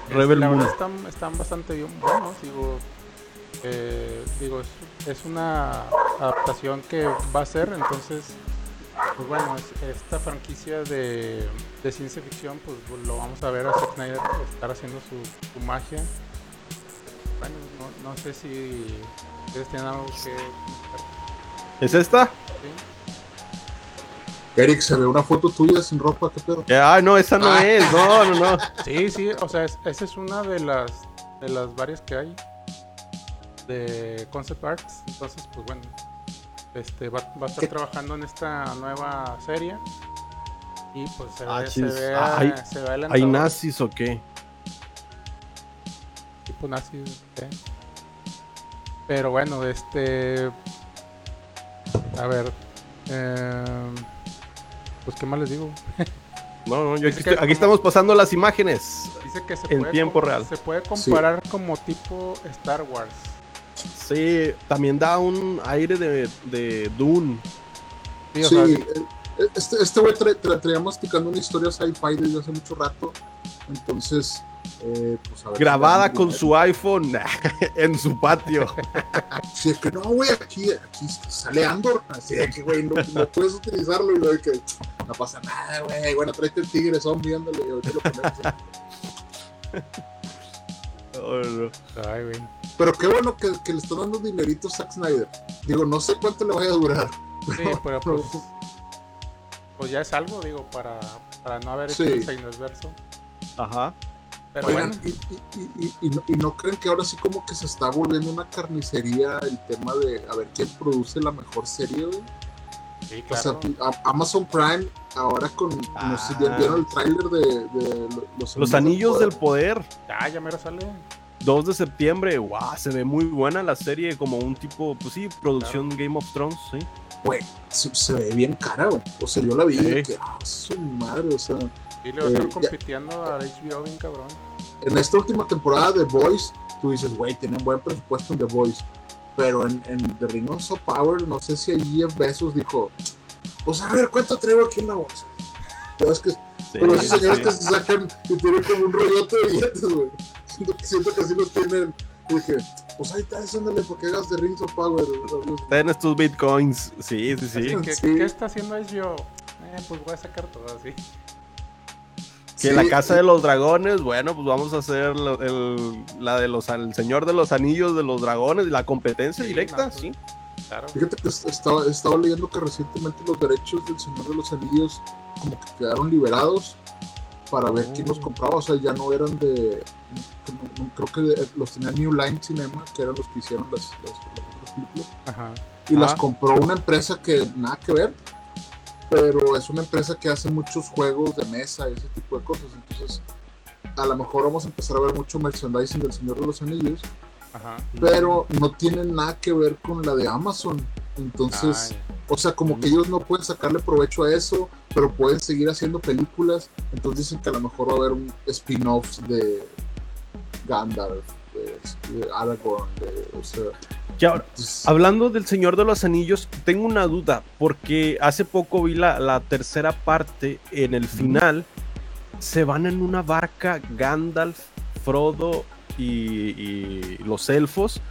Este, Rebel la Moon. verdad están, están bastante bien buenos, digo. eh, digo, es, es una adaptación que va a ser, entonces, pues bueno, es- esta franquicia de, de ciencia ficción, pues lo vamos a ver a Zack Snyder estar haciendo su, su magia. Bueno, no, no sé si ustedes tienen algo que... ¿Es esta? ¿sí? Eric, se ve una foto tuya sin ropa, ¿qué pedo? Ah, no, esa no Ah. es. No, no, no. Sí, sí, o sea, es- esa es una de las de las varias que hay de concept arts. Entonces, pues bueno, este va, va a estar ¿Qué? trabajando en esta nueva serie y pues se Ah, ve, se ve, Ah, hay- se ve ¿Hay nazis o qué? ¿Eh? Pero bueno, este, a ver, em, pues qué más les digo. No, no, yo aquí, Es que estoy- aquí como- estamos pasando las imágenes. Dice que se En puede tiempo real. Se puede comparar como tipo Star Wars. Sí, también da un aire de, de Dune. Sí, o Sí, sea, eh, este este güey tra- tra- traía masticando una historia sci-fi desde hace mucho rato. Entonces, eh, pues a ver. si Grabada con su iPhone en su patio. Sí, es que no, güey, aquí, aquí sale Andor. Así de que, güey, no, no puedes utilizarlo. Y lo de que no pasa nada, güey. Bueno, tráete el tigre zombie, ándale. y ahorita lo. Oh, no. ay, güey. Pero qué bueno que, que le están dando dinerito a Zack Snyder. Digo, no sé cuánto le vaya a durar. Sí, pero pues, pues ya es algo, digo, para, para no haber hecho Sí. el. Ajá. Pero Oigan, bueno, y, y- y- y- y no, y no creen que ahora sí como que se está volviendo una carnicería el tema de a ver quién produce la mejor serie, güey? sí, O sea, Amazon Prime ahora con, no sé si ya Ah. vieron el tráiler de, de lo- los, Los anillos del poder. Ya, ya mero sale. 2 de septiembre. Wow, se ve muy buena la serie. Como un tipo, pues sí, producción Game of Thrones, sí. Güey, se, se ve bien cara, güey. O sea, yo la vi y Sí. que, ah, su madre, o sea, Y le va a estar Eh, ya- compitiendo a HBO bien cabrón. en esta última temporada de Voice, tú dices, güey, tienen buen presupuesto en The Voice. Pero en, en The Rings of Power, no sé si ahí Jeff Bezos dijo, pues a ver, ¿cuánto traigo aquí en la bolsa? Pero es que, Sí, pero esos señores sí. que se sacan y tienen como un rollote de billetes, güey. Siento, que- siento que así los tienen. Y dije, pues ahí está, ándale, porque hagas The Rings of Power. Ten estos bitcoins. Sí, sí, sí. ¿Qué está haciendo HBO? Eh, pues voy a sacar todo así. Que la casa de los dragones, bueno, pues vamos a hacer lo- el- la de los el señor de los anillos de los dragones, la competencia Sí, directa, no, pues, sí. Claro. Fíjate que est- estaba, estaba leyendo que recientemente los derechos del Señor de los Anillos como que quedaron liberados para ver quién los compraba. O sea, ya no eran de. Creo que los tenía New Line Cinema, que eran los que hicieron las, las, películas. Ajá. Y las Ah. compró una empresa que nada que ver, pero es una empresa que hace muchos juegos de mesa y ese tipo de cosas. Entonces, a lo mejor vamos a empezar a ver mucho merchandising del Señor de los Anillos, Ajá. pero no tienen nada que ver con la de Amazon. Entonces, Ah, o sea, como que ellos no pueden sacarle provecho a eso, pero pueden seguir haciendo películas. Entonces dicen que a lo mejor va a haber un spin-off de Gandalf, de, de Aragorn, de, o sea, Que ahora, entonces- hablando del Señor de los Anillos, tengo una duda, porque hace poco vi la, la tercera parte, en el final, se van en una barca Gandalf, Frodo y, y los elfos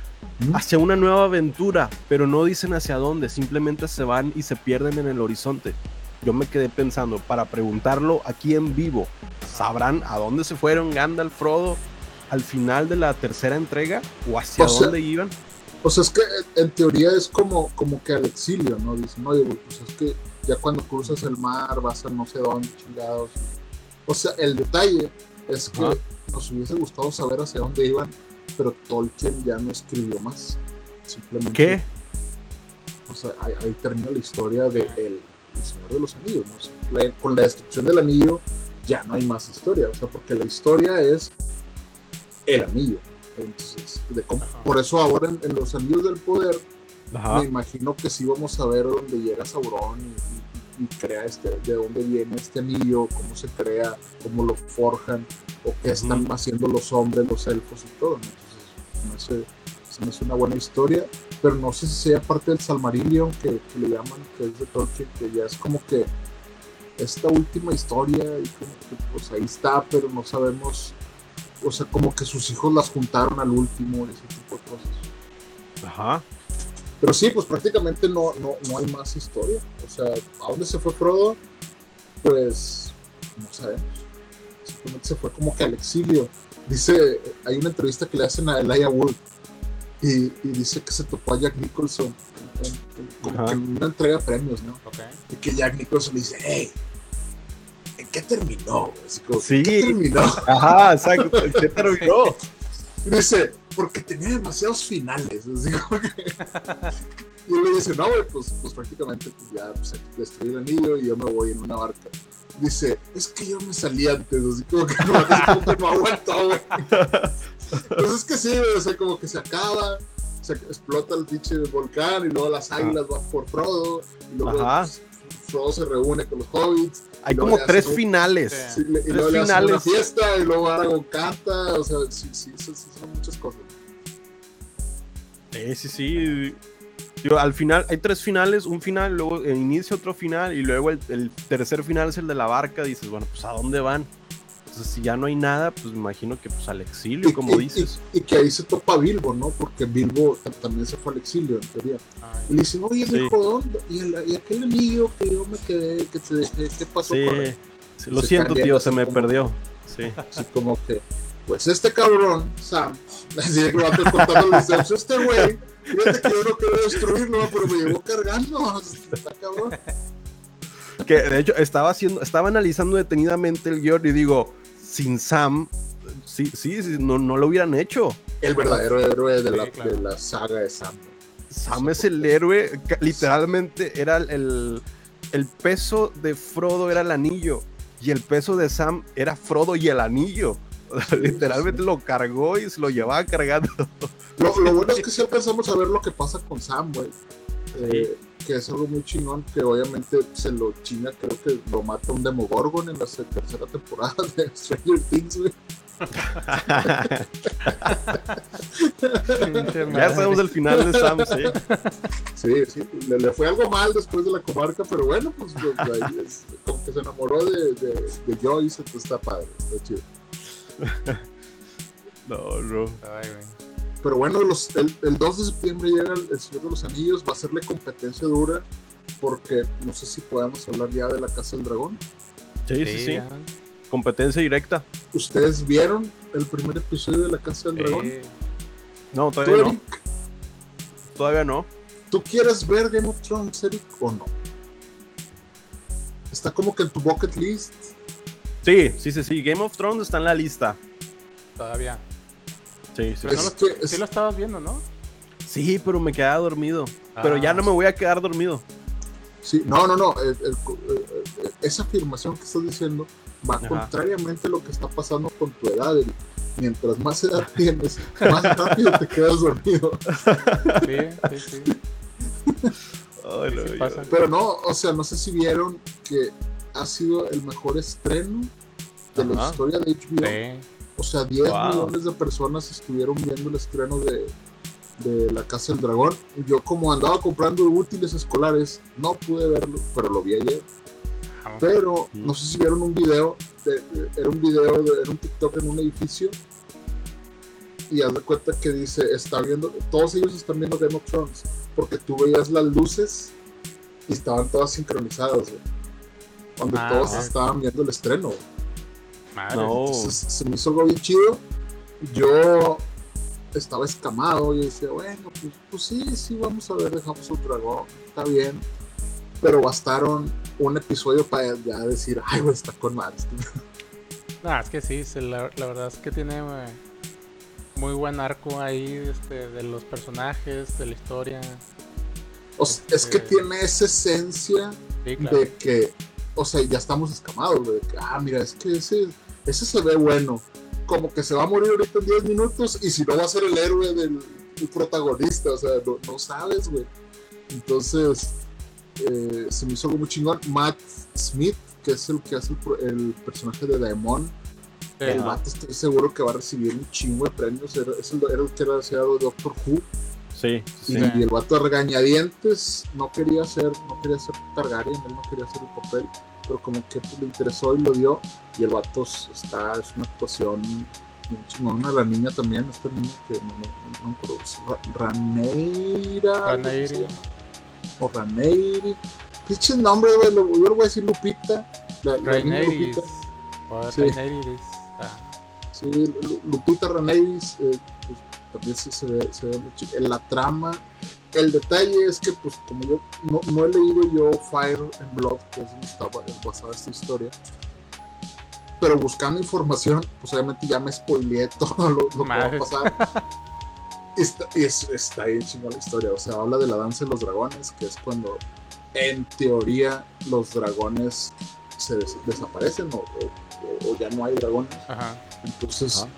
hacia una nueva aventura, pero no dicen hacia dónde, simplemente se van y se pierden en el horizonte. Yo me quedé pensando, para preguntarlo aquí en vivo, ¿sabrán a dónde se fueron Gandalf, Frodo al final de la tercera entrega? ¿O hacia O sea, dónde iban? O sea, es que en teoría es como, como que al exilio, ¿no? Dicen, oye, güey, pues es que ya cuando cruzas el mar vas a no sé dónde, chingados. O sea, el detalle es que nos hubiese gustado saber hacia dónde iban, pero Tolkien ya no escribió más. Simplemente. ¿Qué? O sea, ahí, ahí termina la historia de el, el Señor de los Anillos, ¿no? O sea, la- con la destrucción del anillo ya no hay más historia, o sea, porque la historia es el anillo. Entonces, de cómo- Ajá. por eso ahora en, en los anillos del poder Ajá. me imagino que sí vamos a ver dónde llega Sauron y, y- y crea este, de dónde viene este anillo, cómo se crea, cómo lo forjan, o qué están haciendo los hombres, los elfos y todo. ¿no? Entonces, no sé, se me hace una buena historia, pero no sé si sea parte del Salmarillion que, que le llaman, que es de Tolkien, que ya es como que esta última historia y como que pues ahí está, pero no sabemos, o sea, como que sus hijos las juntaron al último, ese tipo de cosas. Ajá. Pero sí, pues prácticamente no, no, no hay más historia. O sea, ¿a dónde se fue Frodo? Pues no sabemos. Simplemente se fue como que al exilio. Dice, hay una entrevista que le hacen a Elijah Wood y, y dice que se topó a Jack Nicholson en, en- como Ajá. que en una entrega de premios, ¿no? Ok. Y que Jack Nicholson le dice, hey, ¿en qué terminó? como, Sí. ¿En qué terminó? Ajá, exacto. ¿Qué terminó? Y dice, porque tenía demasiados finales. Así como que- Y él le dice, no, güey, pues, pues prácticamente pues, ya pues, destruí el anillo y yo me voy en una barca. Dice, es que yo me salí antes, así como que no, como que no aguantó, güey. Pues es que sí, güey, o sea, como que se acaba, se explota el pinche volcán y luego las águilas van por Frodo y luego pues, Frodo se reúne con los hobbits. Hay como tres finales. Sí. Y Tres luego le hacen una finales. fiesta y luego Aragorn canta, o sea, sí, sí, sí, sí, son muchas cosas. Sí, sí, sí. Digo, al final hay tres finales, un final, luego el inicio otro final y luego el, el tercer final es el de la barca. Dices, bueno, pues ¿a dónde van? Entonces, si ya no hay nada, pues me imagino que pues al exilio, como y, dices. y- y que ahí se topa Bilbo, ¿no? Porque Bilbo ta- también se fue al exilio, en teoría. Ay, Y le dicen, oye, Sí. hijo, ¿dónde? ¿Y, el- y aquel anillo que yo me quedé, que te dejé, ¿qué pasó Sí, con él? sí, lo Se siento, tío, se me como- perdió. Sí. Así como que, pues este cabrón, Sam, así que va contando los este güey, fíjate que yo no quiero destruirlo, pero me llevó cargando, está cabrón. Que de hecho estaba haciendo, estaba analizando detenidamente el guion y digo, sin Sam, sí, sí, sí, no, no lo hubieran hecho. El verdadero héroe de, Sí, la, claro. de la saga de Sam. Sam es el héroe, literalmente era el, el peso de Frodo era el anillo y el peso de Sam era Frodo y el anillo. literalmente lo cargó y se lo llevaba cargando. Lo, lo bueno es que sí alcanzamos a ver lo que pasa con Sam, güey. Eh, que es algo muy chingón, que obviamente se lo chinga, creo que lo mata un Demogorgon en la tercera temporada de Stranger Things, güey. ya sabemos el final de Sam, sí. Sí, sí, le, le fue algo mal después de la comarca, pero bueno, pues, pues, ahí es, como que se enamoró de, de, de Joyce, entonces está padre, está chido. No, no. Ay, güey. Pero bueno, los, el, el 2 de septiembre llega el, el Señor de los Anillos, va a serle competencia dura, porque no sé si podemos hablar ya de la Casa del Dragón. Sí, sí, sí. Competencia directa. ¿Ustedes vieron el primer episodio de la Casa del Dragón? Eh, No, ¿Tú, todavía no. Eric, Todavía no. ¿Tú quieres ver Game of Thrones, Eric, o no? Está como que en tu bucket list. Sí, sí, sí, sí. Game of Thrones está en la lista. todavía. Sí, sí. Pero no Es lo- que es- Sí lo estabas viendo, ¿no? Sí, pero me quedaba dormido. Pero ya Ah. no me voy a quedar dormido. Sí, no, no, no. el- el- el- esa afirmación que estás diciendo va Ajá. contrariamente a lo que está pasando con tu edad. Mientras más edad tienes, más rápido te quedas dormido. Sí, sí, sí. No, pasa. Pero no, o sea, no sé si vieron que ha sido el mejor estreno de la historia de HBO. Sí. O sea, 10 Wow. millones de personas estuvieron viendo el estreno de, de La Casa del Dragón. Yo como andaba comprando útiles escolares, no pude verlo, pero lo vi ayer. Vamos. Pero Mm. no sé si vieron un video, de- de- era un video, de, era un TikTok en un edificio. Y haz de cuenta que dice, está viendo, todos ellos están viendo Game of Thrones, porque tú veías las luces y estaban todas sincronizadas, güey. Donde Ah, todos estaban viendo el estreno. güey. Madre. No. Entonces, se me hizo algo bien chido. Yo estaba escamado y decía, bueno, pues, pues sí, sí, vamos a ver de House of Dragon, está bien. Pero bastaron un episodio para ya decir, ay, güey, está con madre. No, es que sí, la, la verdad es que tiene eh, muy buen arco ahí este, de los personajes, de la historia. O sea, es que Este- tiene esa esencia Sí, claro. de que, o sea, ya estamos escamados, de que, ah, mira, es que ese, ese se ve bueno. Como que se va a morir ahorita en 10 minutos y si no va a ser el héroe del el protagonista, o sea, no, no sabes, güey. Entonces, eh, se me hizo algo muy chingón. Matt Smith, que es el que hace el, personaje de Daemon el vato estoy seguro que va a recibir un chingo de premios. Era, es el, era el que era de Doctor Who. Sí, Y, sí. Y el vato a regañadientes no quería ser, no quería ser Targaryen, él no quería hacer el papel, pero como que pues, le interesó y lo dio. Y el vato está, es una actuación bien chingona. La niña también, esta niña que no, no, no me es Ra- Raneira. llama. O Raneiri. Pinches nombres, güey, lo- yo le voy a decir Lupita. La, la niña. Lupita. O Sí. Rhaenyra. Ah, Sí, Lupita Raneiris, eh, pues, también se ve, se ve mucho. En la trama, el detalle es que, pues, como yo no, no he leído yo Fire and Blood, que es donde estaba basada esta historia, pero buscando información, pues obviamente ya me spoileé todo lo, lo que va a pasar. Está, y es- está bien chingona la historia, o sea, habla de la danza de los dragones, que es cuando, en teoría, los dragones se des- desaparecen o- o- o ya no hay dragones. Ajá. Entonces Ajá.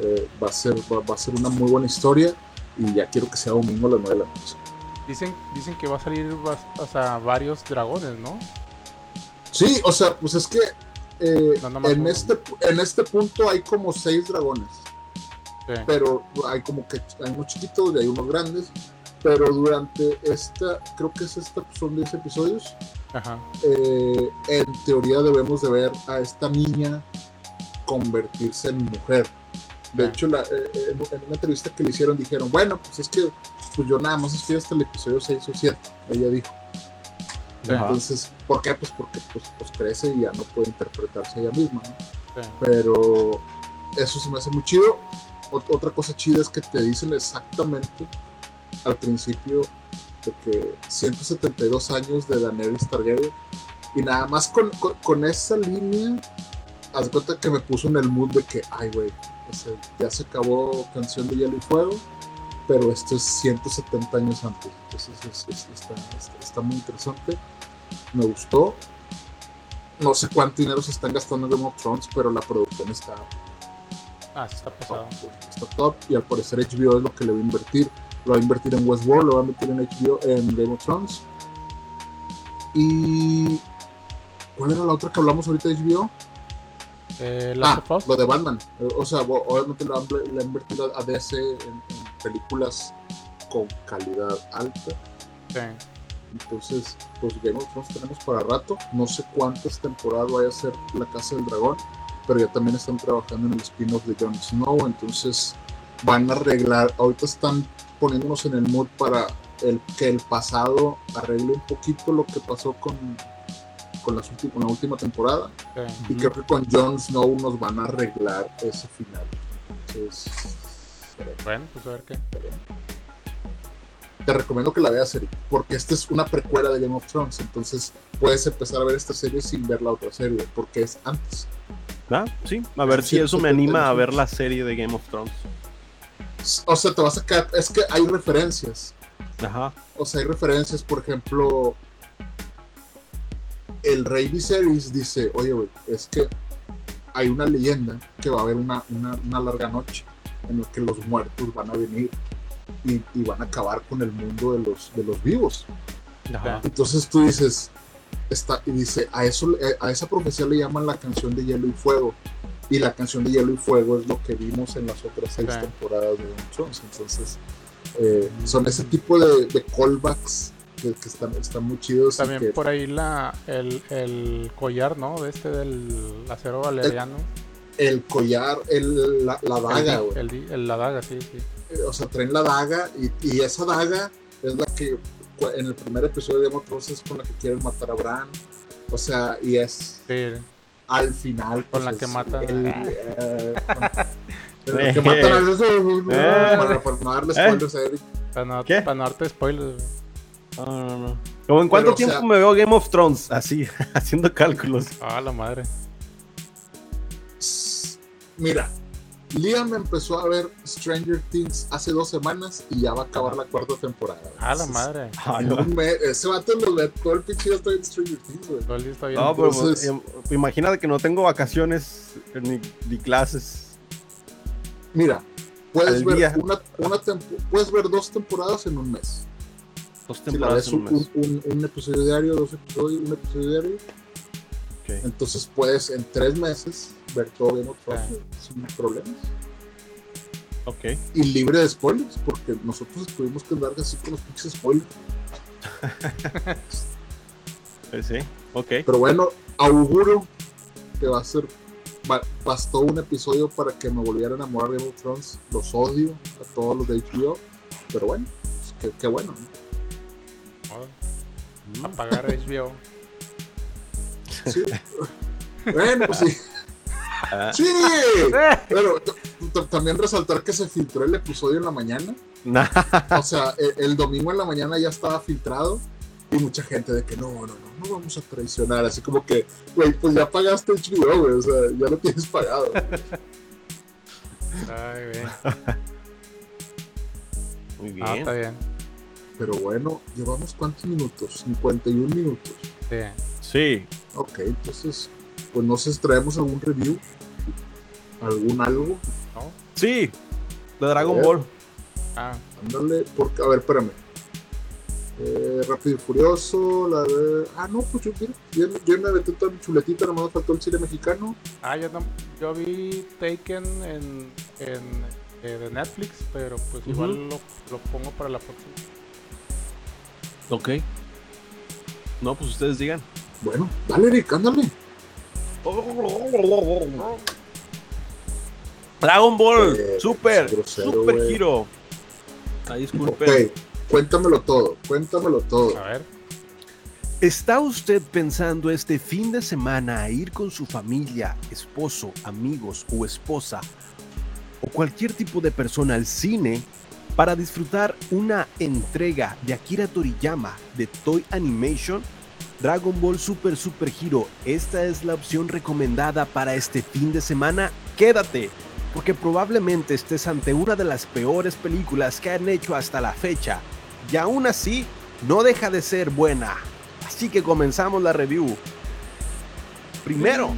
eh, va, a ser, va, va a ser una muy buena historia y ya quiero que sea domingo a las 9 de la noche. Dicen, dicen que va a salir o sea, varios dragones, ¿no? Sí, o sea, pues es que eh, No, en, este, en este punto hay como seis dragones, Sí. pero hay como que hay unos chiquitos y hay unos grandes, pero durante esta, creo que es esta, son 10 episodios, Ajá. eh, en teoría debemos de ver a esta niña convertirse en mujer. De hecho, la- eh, en, en una entrevista que le hicieron dijeron, bueno, pues es que pues yo nada más estoy hasta el episodio 6 o 7, ella dijo. Ajá. Entonces, ¿por qué? Pues porque pues, pues crece y ya no puede interpretarse ella misma, ¿no? Pero eso se me hace muy chido. Ot- otra cosa chida es que te dicen exactamente al principio de que 172 años de Daenerys Targaryen y nada más con, con, con esa línea haz cuenta que me puso en el mood de que ay güey ya se acabó Canción de Hielo y Fuego pero esto es 170 años antes. Entonces es- es- está, está- está muy interesante. Me gustó. No sé cuánto dinero se están gastando en Game of Thrones pero la producción está Ah, está pesado. top, está top y al parecer HBO es lo que le va a invertir. Lo va a invertir en Westworld lo va a invertir en HBO en Game of Thrones. Y ¿cuál era la otra que hablamos ahorita de HBO? Eh, Ah, of Us. lo de Batman o sea obviamente le han, invertido a DC en, en películas con calidad alta Sí. entonces pues Game of Thrones tenemos para rato no sé cuántas temporadas vaya a ser La Casa del Dragón pero ya también están trabajando en el spin-off de Jon Snow entonces van a arreglar ahorita están poniéndonos en el mood para el que el pasado arregle un poquito lo que pasó con con, las ulti- con la última temporada y creo que con Jon Snow nos van a arreglar ese final entonces Bueno, pues a ver qué. te recomiendo que la veas serie, porque esta es una precuela de Game of Thrones, entonces puedes empezar a ver esta serie sin ver la otra serie, porque es antes. Ah, Sí, a ver si eso me anima a ver la serie de Game of Thrones. O sea, te vas a quedar, es que hay referencias, Ajá. o sea, hay referencias, por ejemplo, el rey Viserys dice, oye, güey, es que hay una leyenda que va a haber una, una, una larga noche en la que los muertos van a venir y, y van a acabar con el mundo de los, de los vivos. Ajá. Entonces tú dices, está, y dice, a eso a esa profecía le llaman la canción de hielo y fuego. Y la canción de hielo y fuego es lo que vimos en las otras seis temporadas de Game. Entonces, eh, son ese tipo de, de callbacks que, que están, están muy chidos. También que por ahí la, el, el collar, ¿no? De este del acero valeriano. el collar, el, la, la daga, el, güey. el, di- el- la daga, sí, sí. Eh, O sea, traen la daga y, y esa daga es la que en el primer episodio de Game of Thrones es con la que quieren matar a Bran. O sea, y es Sí, al final. Con la pues, que matan. el- eh, con- con la que matan a Eh. para, para no darle Eh. spoilers a Eric. para no, ¿Qué? para no darte spoilers. No, no, no. Como en cuánto Pero, o tiempo sea- me veo Game of Thrones, así, haciendo cálculos. Ah, la madre. Mira, Liam empezó a ver Stranger Things hace dos semanas y ya va a acabar la cuarta temporada. Ah, la madre. Ah, no. mes- ese vato lo ve todo el pinche estoy en Stranger Things, güey. Está pero Entonces- eh, imagínate que no tengo vacaciones ni, ni clases. Mira, puedes ver, una, una tempo- puedes ver dos temporadas en un mes. Dos Si la ves un, un mes. un- un episodio diario, dos episodios, un episodio diario, Ok. entonces puedes en tres meses ver todo Game of Thrones Ah. sin problemas. Ok. Y libre de spoilers, porque nosotros tuvimos que andar así con los pinches spoilers. Eh, Sí, ok. Pero bueno, auguro que va a ser. ba- Bastó un episodio para que me volviera a enamorar de Game of Thrones. Los odio a todos los de HBO. Pero bueno, pues, qué, qué bueno. ¿no? Modo. Apagar HBO. Sí. bueno, pues sí. Ah. Sí, t- también resaltar que se filtró el episodio en la mañana. O sea, e- el, domingo en la mañana ya estaba filtrado y mucha gente de que no, no, no, no vamos a traicionar. Así como que, güey, pues ya pagaste HBO, güey, o sea, ya lo tienes pagado. Ay, güey. Muy Ah, bien. está bien. Pero bueno, llevamos cuántos minutos? 51 minutos. Sí. Sí. Ok, entonces, pues no sé si traemos algún review, algún algo. ¿No? Sí. De Dragon. Ball. Ah, Ándale, porque, a ver, espérame. Eh, Rápido y Furioso, la de. Ah, no, pues yo, mira, yo, yo me metí toda mi chuletita, nomás me faltó el cine mexicano. ah yo, no- yo vi Taken en, en eh, de Netflix, pero pues igual lo, lo pongo para la próxima. Ok. No, pues ustedes digan. Bueno, dale, Eric, ándale. Dragon Ball. Eh, Super. grosero, Super güey. Hero. Ah, disculpen. Ok, cuéntamelo todo, cuéntamelo todo. A ver. ¿Está usted pensando este fin de semana a ir con su familia, esposo, amigos o esposa o cualquier tipo de persona al cine para disfrutar una entrega de Akira Toriyama de Toy Animation? Dragon Ball Super Super Hero, esta es la opción recomendada para este fin de semana. Quédate, porque probablemente estés ante una de las peores películas que han hecho hasta la fecha, y aún así no deja de ser buena. Así que comenzamos la review. Primero.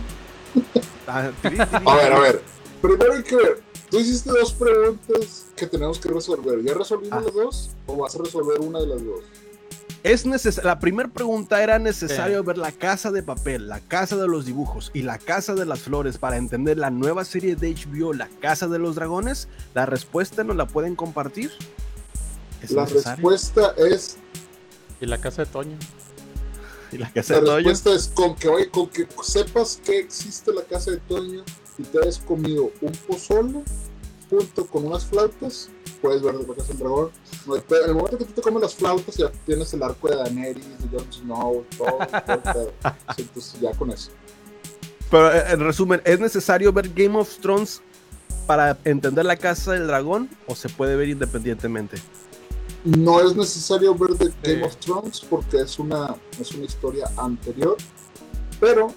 Ah. A ver, a ver. Primero hay que ver. Tú hiciste dos preguntas que tenemos que resolver. ¿Ya resolvimos Ah. las dos? ¿O vas a resolver una de las dos? Es neces- la primera pregunta era necesario Sí. ver la casa de papel, la casa de los dibujos y la casa de las flores para entender la nueva serie de HBO, La Casa de los Dragones. La respuesta nos la pueden compartir. ¿Es La necesario? respuesta es Y la casa de Toño. ¿Y la casa La de Toño? respuesta es con que, oye, con que sepas que existe la casa de Toño y te hayas comido un pozole junto con unas flautas, puedes ver la casa del dragón. No hay pedo. En el momento que tú te comes las flautas, ya tienes el arco de Daenerys, de Jon Snow, todo, todo el. Sí, Entonces, ya con eso. Pero eh, en resumen, ¿es necesario ver Game of Thrones para entender la casa del dragón o se puede ver independientemente? No es necesario ver The Game Sí. of Thrones porque es una, es una historia anterior, pero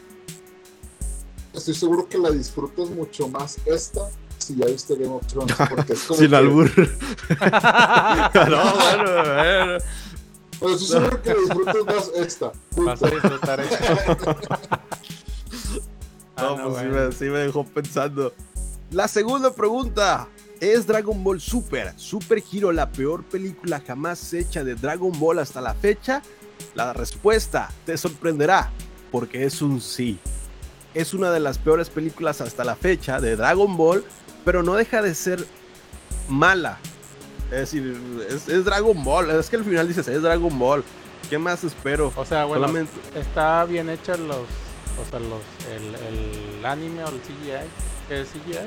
estoy seguro que la disfrutas mucho más esta si ya viste Game of Thrones. Porque es como Sin que- albur. no, bueno, bueno. Pero estoy seguro que disfrutas más esta. Vas a disfrutar eso. Ah, No, no, pues sí me, sí me dejó pensando. La segunda pregunta. ¿Es Dragon Ball Super, Super Hero la peor película jamás hecha de Dragon Ball hasta la fecha? La respuesta te sorprenderá, porque es un sí. Es una de las peores películas hasta la fecha de Dragon Ball, pero no deja de ser mala. Es decir, es, es Dragon Ball. Es que al final dices, es Dragon Ball. ¿Qué más espero? O sea, bueno, Solamente- está bien hecha los, o sea, los, el, el anime o el CGI. ¿Qué es CGI?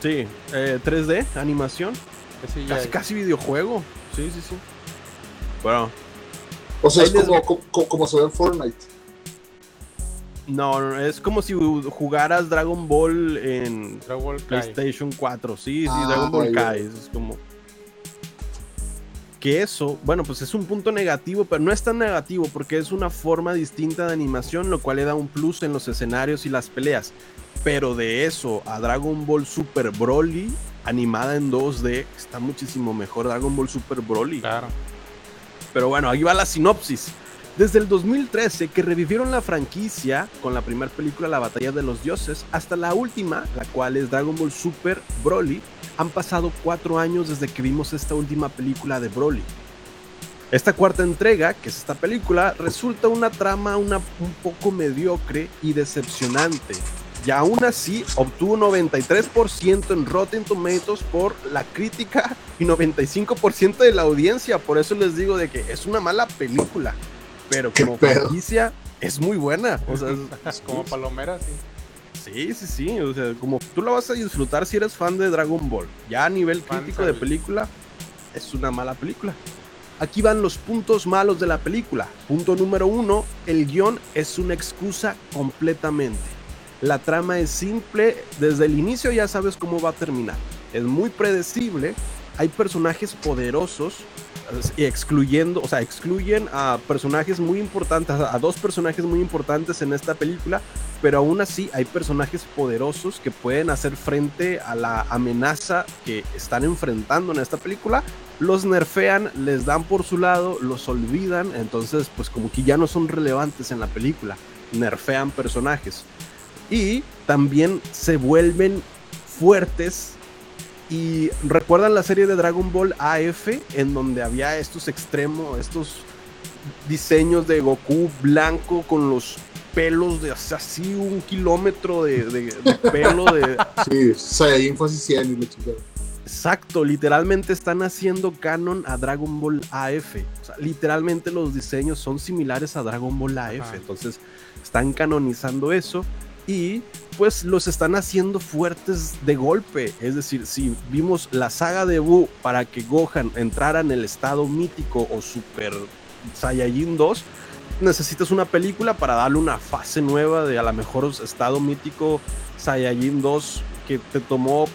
Sí, eh, 3D, animación. ¿Qué es CGI? Casi, casi videojuego. Sí, sí, sí. Bueno, O sea, es les- como, como, como se ve en Fortnite. No, no, es como si jugaras Dragon Ball en Dragon Ball. PlayStation 4. Sí, sí, Ah, Dragon Ball. Kai. Es como. Que eso, bueno, pues es un punto negativo, pero no es tan negativo porque es una forma distinta de animación, lo cual le da un plus en los escenarios y las peleas. Pero de eso a Dragon Ball Super Broly, animada en 2D, está muchísimo mejor Dragon Ball Super Broly. Claro. Pero bueno, aquí va la sinopsis. Desde el 2013 que revivieron la franquicia con la primera película La Batalla de los Dioses hasta la última, la cual es Dragon Ball Super Broly, han pasado cuatro años desde que vimos esta última película de Broly. Esta cuarta entrega, que es esta película, resulta una trama una- un poco mediocre y decepcionante, Y aún así obtuvo 93% en Rotten Tomatoes por la crítica y 95% de la audiencia. Por eso les digo de que es una mala película. Pero como franquicia es muy buena. O sea, es, como palomera, sí. Sí, sí, sí. O sea, como tú la vas a disfrutar si eres fan de Dragon Ball. Ya a nivel crítico de película, es una mala película. Aquí van los puntos malos de la película. Punto número uno, el guion es una excusa completamente. La trama es simple, desde el inicio ya sabes cómo va a terminar. Es muy predecible, hay personajes poderosos, excluyendo, o sea, excluyen a personajes muy importantes, a dos personajes muy importantes en esta película, pero aún así hay personajes poderosos que pueden hacer frente a la amenaza que están enfrentando en esta película. Los nerfean, les dan por su lado, los olvidan, entonces pues como que ya no son relevantes en la película, nerfean personajes. Y también se vuelven fuertes y recuerdan la serie de Dragon Ball AF, en donde había estos extremos, estos diseños de Goku blanco con los pelos de así un kilómetro de, pelo de. Sí, Saiyajin fue así Exacto, literalmente están haciendo canon a Dragon Ball AF. O sea, literalmente los diseños son similares a Dragon Ball AF. Entonces, están canonizando eso y pues los están haciendo fuertes de golpe. Es decir, si vimos la saga de Buu para que Gohan entrara en el estado mítico o Super Saiyajin 2, necesitas una película para darle una fase nueva de a lo mejor estado mítico Saiyajin 2 que te tomó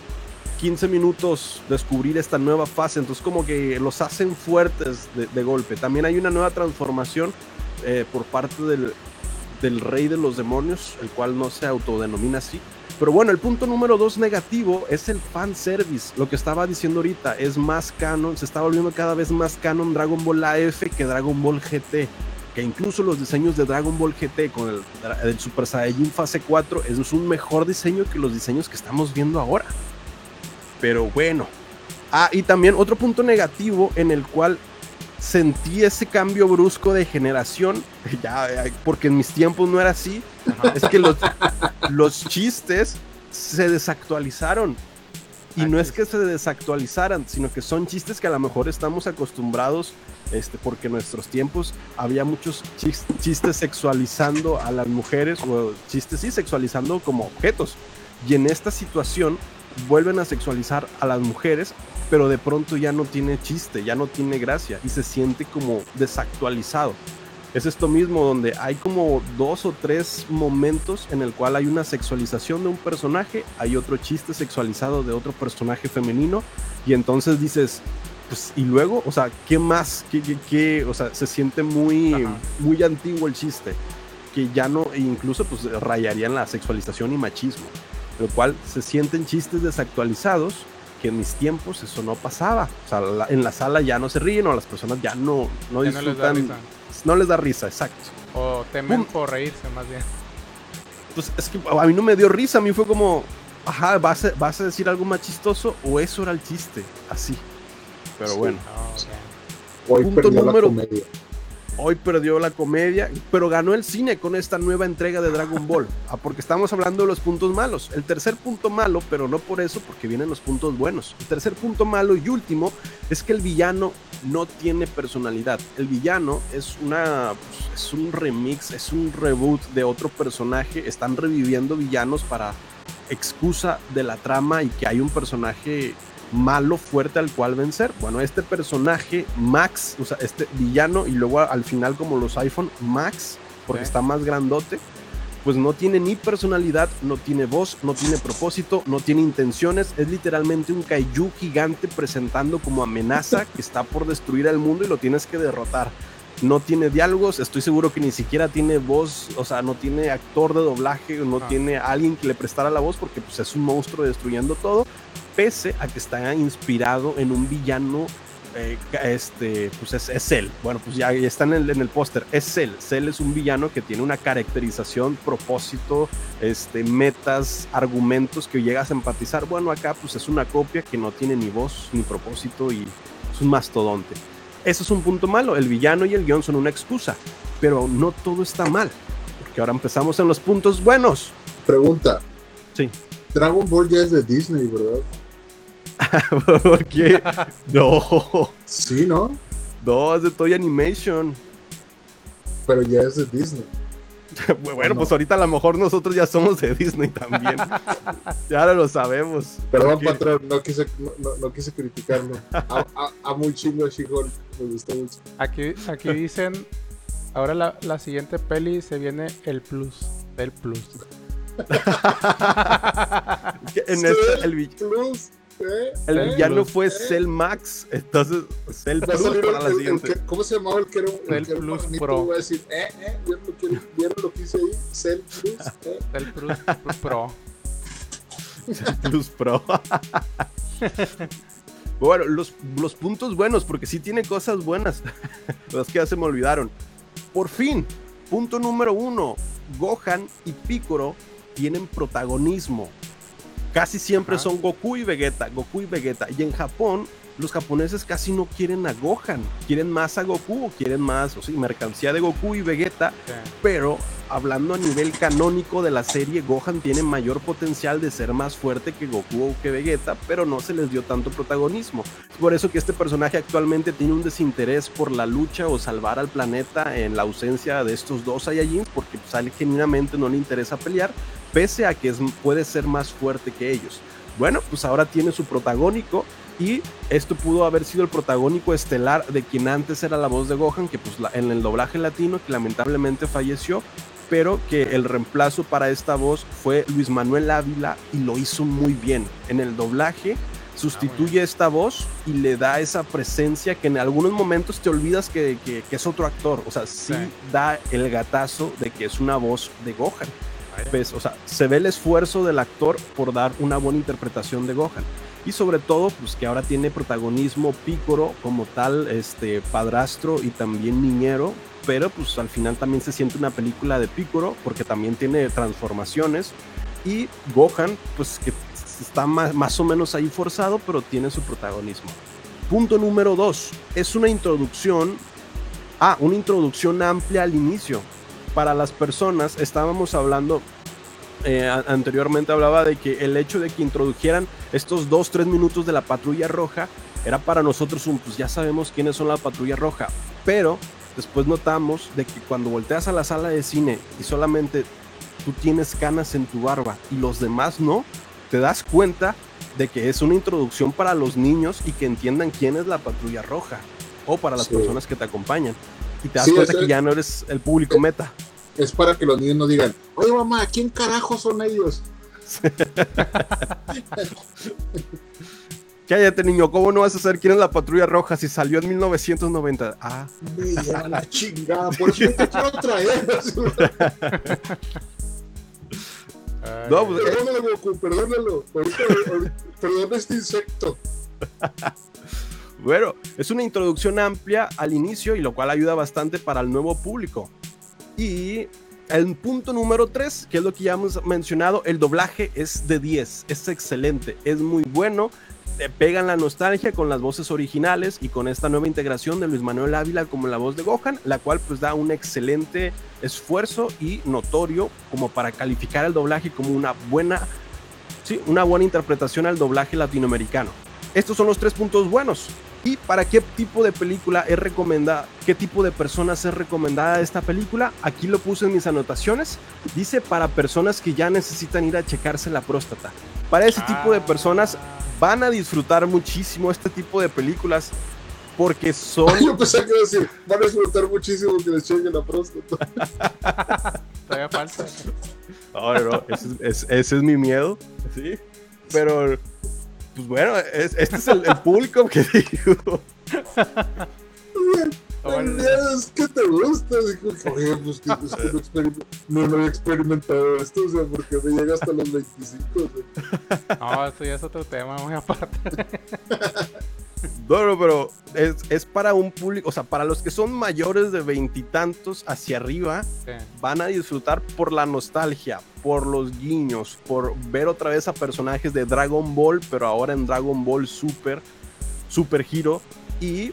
15 minutos descubrir esta nueva fase. Entonces como que los hacen fuertes de, golpe. También hay una nueva transformación eh, por parte del, del rey de los demonios, el cual no se autodenomina así. Pero bueno, el punto número dos negativo es el fan service. Lo que estaba diciendo ahorita es más canon, se está volviendo cada vez más canon Dragon Ball AF que Dragon Ball GT. Que incluso los diseños de Dragon Ball GT con el, Super Saiyajin fase 4 es un mejor diseño que los diseños que estamos viendo ahora. Pero bueno. Ah, y también otro punto negativo en el cual sentí ese cambio brusco de generación, ya, porque en mis tiempos no era así, es que los, los chistes se desactualizaron. Y no es que se desactualizaran, sino que son chistes que a lo mejor estamos acostumbrados, este, porque en nuestros tiempos había muchos chistes sexualizando a las mujeres, o chistes sí, sexualizando como objetos. Y en esta situación vuelven a sexualizar a las mujeres pero de pronto ya no tiene chiste, ya no tiene gracia y se siente como desactualizado. Es esto mismo donde hay como dos o tres momentos en el cual hay una sexualización de un personaje, hay otro chiste sexualizado de otro personaje femenino y entonces dices, pues y luego, o sea, ¿qué más? ¿Qué, qué, O sea, se siente muy, muy antiguo el chiste, que ya no, e incluso pues rayarían la sexualización y machismo, lo cual se sienten chistes desactualizados que en mis tiempos eso no pasaba. O sea, en la sala ya no se ríen o las personas ya no, no disfrutan. No les, da risa. no les da risa, exacto. O temen por reírse más bien. Pues es que a mí no me dio risa, a mí fue como, ajá, ¿vas a, vas a decir algo más chistoso o eso era el chiste? Así. Pero bueno. Hoy Punto número, la hoy perdió la comedia, pero ganó el cine con esta nueva entrega de Dragon Ball. Ah, porque estamos hablando de los puntos malos. El tercer punto malo, pero no por eso, porque vienen los puntos buenos. El tercer punto malo y último es que el villano no tiene personalidad. El villano es una pues, es un remix, es un reboot de otro personaje. Están reviviendo villanos para excusa de la trama y que hay un personaje malo fuerte al cual vencer. Bueno, este personaje, Max, o sea, este villano, y luego al final, como los iPhone, Max, porque está más grandote, pues no tiene ni personalidad, no tiene voz, no tiene propósito, no tiene intenciones. Es literalmente un kaiju gigante presentando como amenaza que está por destruir el mundo y lo tienes que derrotar. No tiene diálogos, estoy seguro que ni siquiera tiene voz, o sea, no tiene actor de doblaje, no ah. tiene alguien que le prestara la voz porque pues, es un monstruo destruyendo todo pese a que está inspirado en un villano, eh, este, pues es, es él. Bueno, pues ya está en el, en el póster, es él. Cell es un villano que tiene una caracterización, propósito, este, metas, argumentos que llegas a empatizar. Bueno, acá pues es una copia que no tiene ni voz ni propósito y es un mastodonte. Eso es un punto malo. El villano y el guion son una excusa, pero no todo está mal. Porque ahora empezamos en los puntos buenos. Pregunta, Sí. Dragon Ball ya es de Disney, ¿verdad? ¿Por qué? No, Sí, ¿no? no, es de Toy Animation. Pero ya es de Disney. Bueno, No. pues ahorita a lo mejor nosotros ya somos de Disney también. ya ahora lo sabemos. Perdón, Porque- patrón, no quise, no, no- no quise criticarlo. A, un chingo a She-Hulk, me gusta mucho. Aquí, aquí dicen, ahora la, la siguiente peli se viene el plus, del plus. En este, el, Plus. El Cell villano fue ¿Eh? Cell Max, entonces Cell Plus salir para el- la el- el siguiente. que- ¿Cómo se llamaba el que era, el Cell Plus? Pro. Voy a decir, eh, eh, ¿vieron lo que, hice ahí? Cell Plus, eh. Del plus pro. Plus Pro. bueno, los, los puntos buenos, porque sí tiene cosas buenas. Las que ya se me olvidaron. Por fin, punto número uno. Gohan y Piccolo tienen protagonismo. Casi siempre Ajá. son Goku y Vegeta, Goku y Vegeta. Y en Japón, los japoneses casi no quieren a Gohan. Quieren más a Goku o quieren más, o sí, mercancía de Goku y Vegeta pero hablando a nivel canónico de la serie, Gohan tiene mayor potencial de ser más fuerte que Goku o que Vegeta, pero no se les dio tanto protagonismo. Por eso que este personaje actualmente tiene un desinterés por la lucha o salvar al planeta en la ausencia de estos dos Saiyajins, porque pues, él genuinamente no le interesa pelear, pese a que puede ser más fuerte que ellos. Bueno, pues ahora tiene su protagónico y esto pudo haber sido el protagónico estelar de quien antes era la voz de Gohan, que pues en el doblaje latino, que lamentablemente falleció, pero que el reemplazo para esta voz fue Luis Manuel Ávila y lo hizo muy bien. En el doblaje sustituye esta voz y le da esa presencia que en algunos momentos te olvidas que, que- que es otro actor. O sea, sí, Sí. da el gatazo de que es una voz de Gohan. Pues, o sea, se ve el esfuerzo del actor por dar una buena interpretación de Gohan. Y sobre todo, pues que ahora tiene protagonismo Pícoro como tal, este padrastro y también niñero, pero pues al final también se siente una película de Pícoro porque también tiene transformaciones y Gohan, pues que está más, más o menos ahí forzado, pero tiene su protagonismo. Punto número dos, es una introducción, ah, una introducción amplia al inicio. Para las personas, estábamos hablando eh, anteriormente hablaba de que el hecho de que introdujeran estos dos, tres minutos de la patrulla roja era para nosotros un, pues ya sabemos quiénes son la patrulla roja, pero después notamos de que cuando volteas a la sala de cine y solamente tú tienes canas en tu barba y los demás no, te das cuenta de que es una introducción para los niños y que entiendan quién es la patrulla roja o para las Sí. personas que te acompañan. Y te das Sí, cuenta que ya no eres el público meta. Es para que los niños no digan, oye mamá, ¿quién carajo son ellos? Cállate, niño, ¿cómo no vas a saber quién es la patrulla roja si salió en 1990? Ah, Me lleva la chingada, por eso te quiero traer. No, pues, Perdónalo, Goku, perdónalo. Perdona este insecto. bueno, es una introducción amplia al inicio y lo cual ayuda bastante para el nuevo público. Y el punto número 3, que es lo que ya hemos mencionado, el doblaje es de 10, es excelente, es muy bueno. Te pegan la nostalgia con las voces originales y con esta nueva integración de Luis Manuel Ávila como la voz de Gohan, la cual pues da un excelente esfuerzo y notorio como para calificar el doblaje como una buena, sí, una buena interpretación al doblaje latinoamericano. Estos son los tres puntos buenos. ¿Y para qué tipo de película es recomendada? ¿Qué tipo de personas es recomendada esta película? Aquí lo puse en mis anotaciones. Dice para personas que ya necesitan ir a checarse la próstata. Para ese tipo de personas van a disfrutar muchísimo este tipo de películas porque son... Yo pensé que iba a decir, van a disfrutar muchísimo que les chequen la próstata. Todavía falta. No, no, no, ese, es, ese es mi miedo, ¿sí? Pero, pues bueno, es- este es el, el público que digo. Órale. Es que te gusta. Dijo, oye, pues que, es que no, experim- no, no he experimentado esto, o sea, porque me llega hasta los 25. o sea. No, esto ya es otro tema muy aparte. No, no, pero es, es para un público, o sea, para los que son mayores de veintitantos hacia arriba, Sí. van a disfrutar por la nostalgia, por los guiños, por ver otra vez a personajes de Dragon Ball, pero ahora en Dragon Ball Super, Super Hero. Y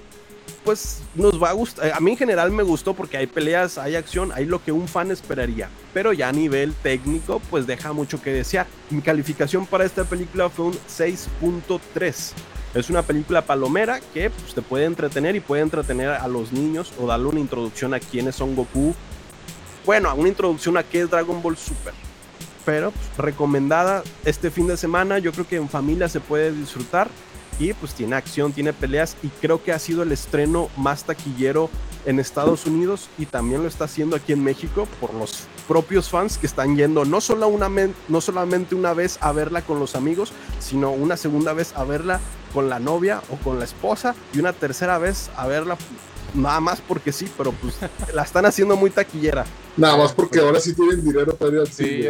pues nos va a gustar. A mí en general me gustó porque hay peleas, hay acción, hay lo que un fan esperaría. Pero ya a nivel técnico, pues deja mucho que desear. Mi calificación para esta película fue un 6.3. Es una película palomera que pues, te puede entretener y puede entretener a los niños o darle una introducción a quiénes son Goku. Bueno, una introducción a qué es Dragon Ball Super. Pero pues, recomendada este fin de semana, yo creo que en familia se puede disfrutar y pues tiene acción, tiene peleas y creo que ha sido el estreno más taquillero en Estados Unidos y también lo está haciendo aquí en México por los propios fans que están yendo no, solo una, no solamente una vez a verla con los amigos, sino una segunda vez a verla con la novia o con la esposa y una tercera vez a verla nada más porque sí, pero pues la están haciendo muy taquillera. Nada más porque ahora sí tienen dinero para ir al Sí,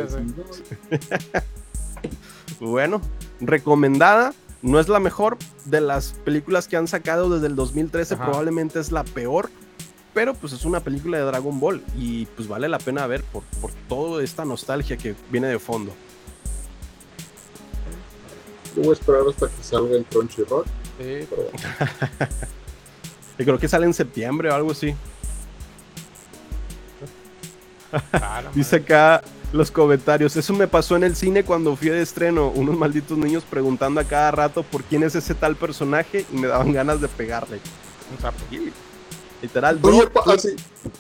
bueno, recomendada no es la mejor de las películas que han sacado desde el 2013, probablemente es la peor, pero pues es una película de Dragon Ball y pues vale la pena ver por, por toda esta nostalgia que viene de fondo. Yo voy a esperar hasta que salga el Crunchyroll. Sí. Yo creo que sale en septiembre o algo así. Dice acá los comentarios. Eso me pasó en el cine cuando fui de estreno. Unos malditos niños preguntando a cada rato por quién es ese tal personaje y me daban ganas de pegarle. Literal, oye,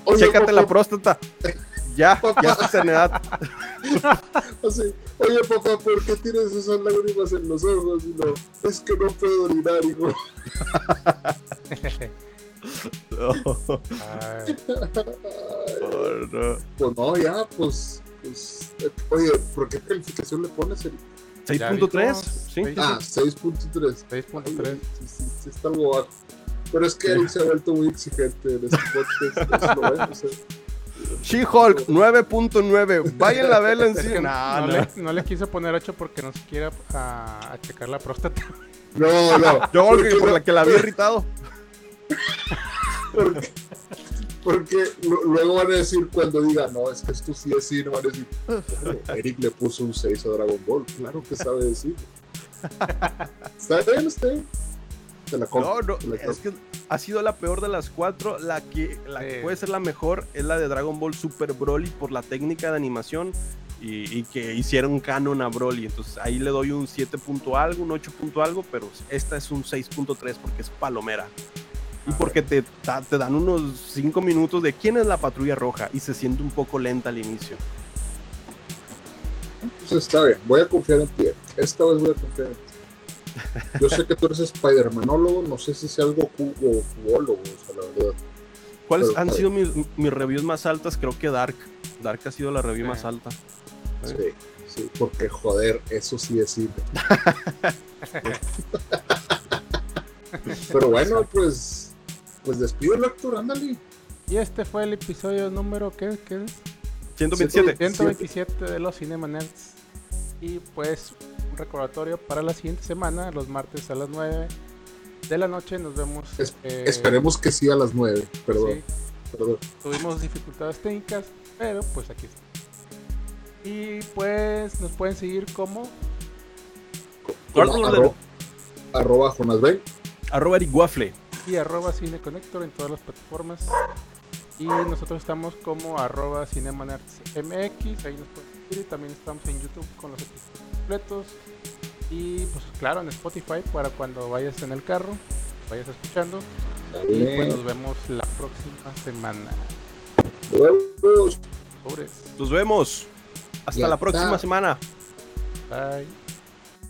oye, chécate la próstata. Ya, ya estás en edad. oye, papá, ¿por qué tienes esas lágrimas en los ojos? no, es que no puedo orinar, hijo. oh, no. Pues no, ya, pues pues, eh, oye, ¿por qué calificación le pones? 6.3, sí. Ah, 6.3. 6.3. Sí, sí, está algo bajo. Pero es que él se ha vuelto muy exigente en este podcast. Eso lo ven, o sea. She-Hulk 9.9. Vayan la vela en sí. No, no, Le, no, le, quiso poner 8 porque no se quiere a, a checar la próstata. No, no. Yo porque por la que la había irritado. Porque, porque luego van a decir, cuando diga, no, es que esto sí es cine, van a decir, Eric le puso un 6 a Dragon Ball. Claro que sabe decir. ¿Está bien usted? Se la no, no, es que ha sido la peor de las cuatro. La que, la que puede ser la mejor es la de Dragon Ball Super Broly por la técnica de animación y, que hicieron canon a Broly. Entonces ahí le doy un 7 punto algo, un 8 punto algo, pero esta es un 6.3 porque es palomera. Y porque te, te dan unos 5 minutos de quién es la patrulla roja y se siente un poco lenta al inicio. Pues está bien, voy a confiar en ti. Esta vez voy a confiar en ti. Yo sé que tú eres Spider-Manólogo, no sé si sea algo o jugólogo, o sea, la verdad. ¿Cuáles han sido mis, mis, reviews más altas? Creo que Dark. Dark ha sido la review más alta. Sí, sí, porque joder, eso sí es cine. Pero bueno, pues pues despido el actor, ándale. Y este fue el episodio número, ¿qué, qué es? 127. 127 de los Cinema Nerds. Y pues un recordatorio para la siguiente semana, los martes a las 9 de la noche. Nos vemos. Eh, esperemos que sí a las 9, perdón. perdón. Tuvimos dificultades técnicas, pero pues aquí está. Y pues nos pueden seguir como. arroba, arroba Jonas B. Arroba Eric Waffle y arroba CineConnector en todas las plataformas. Y nosotros estamos como arroba MX, ahí nos pueden seguir. También estamos en YouTube con los episodios completos. Y pues claro, en Spotify para cuando vayas en el carro, vayas escuchando. Y pues nos vemos la próxima semana. Nos vemos. Hasta la próxima semana. Bye.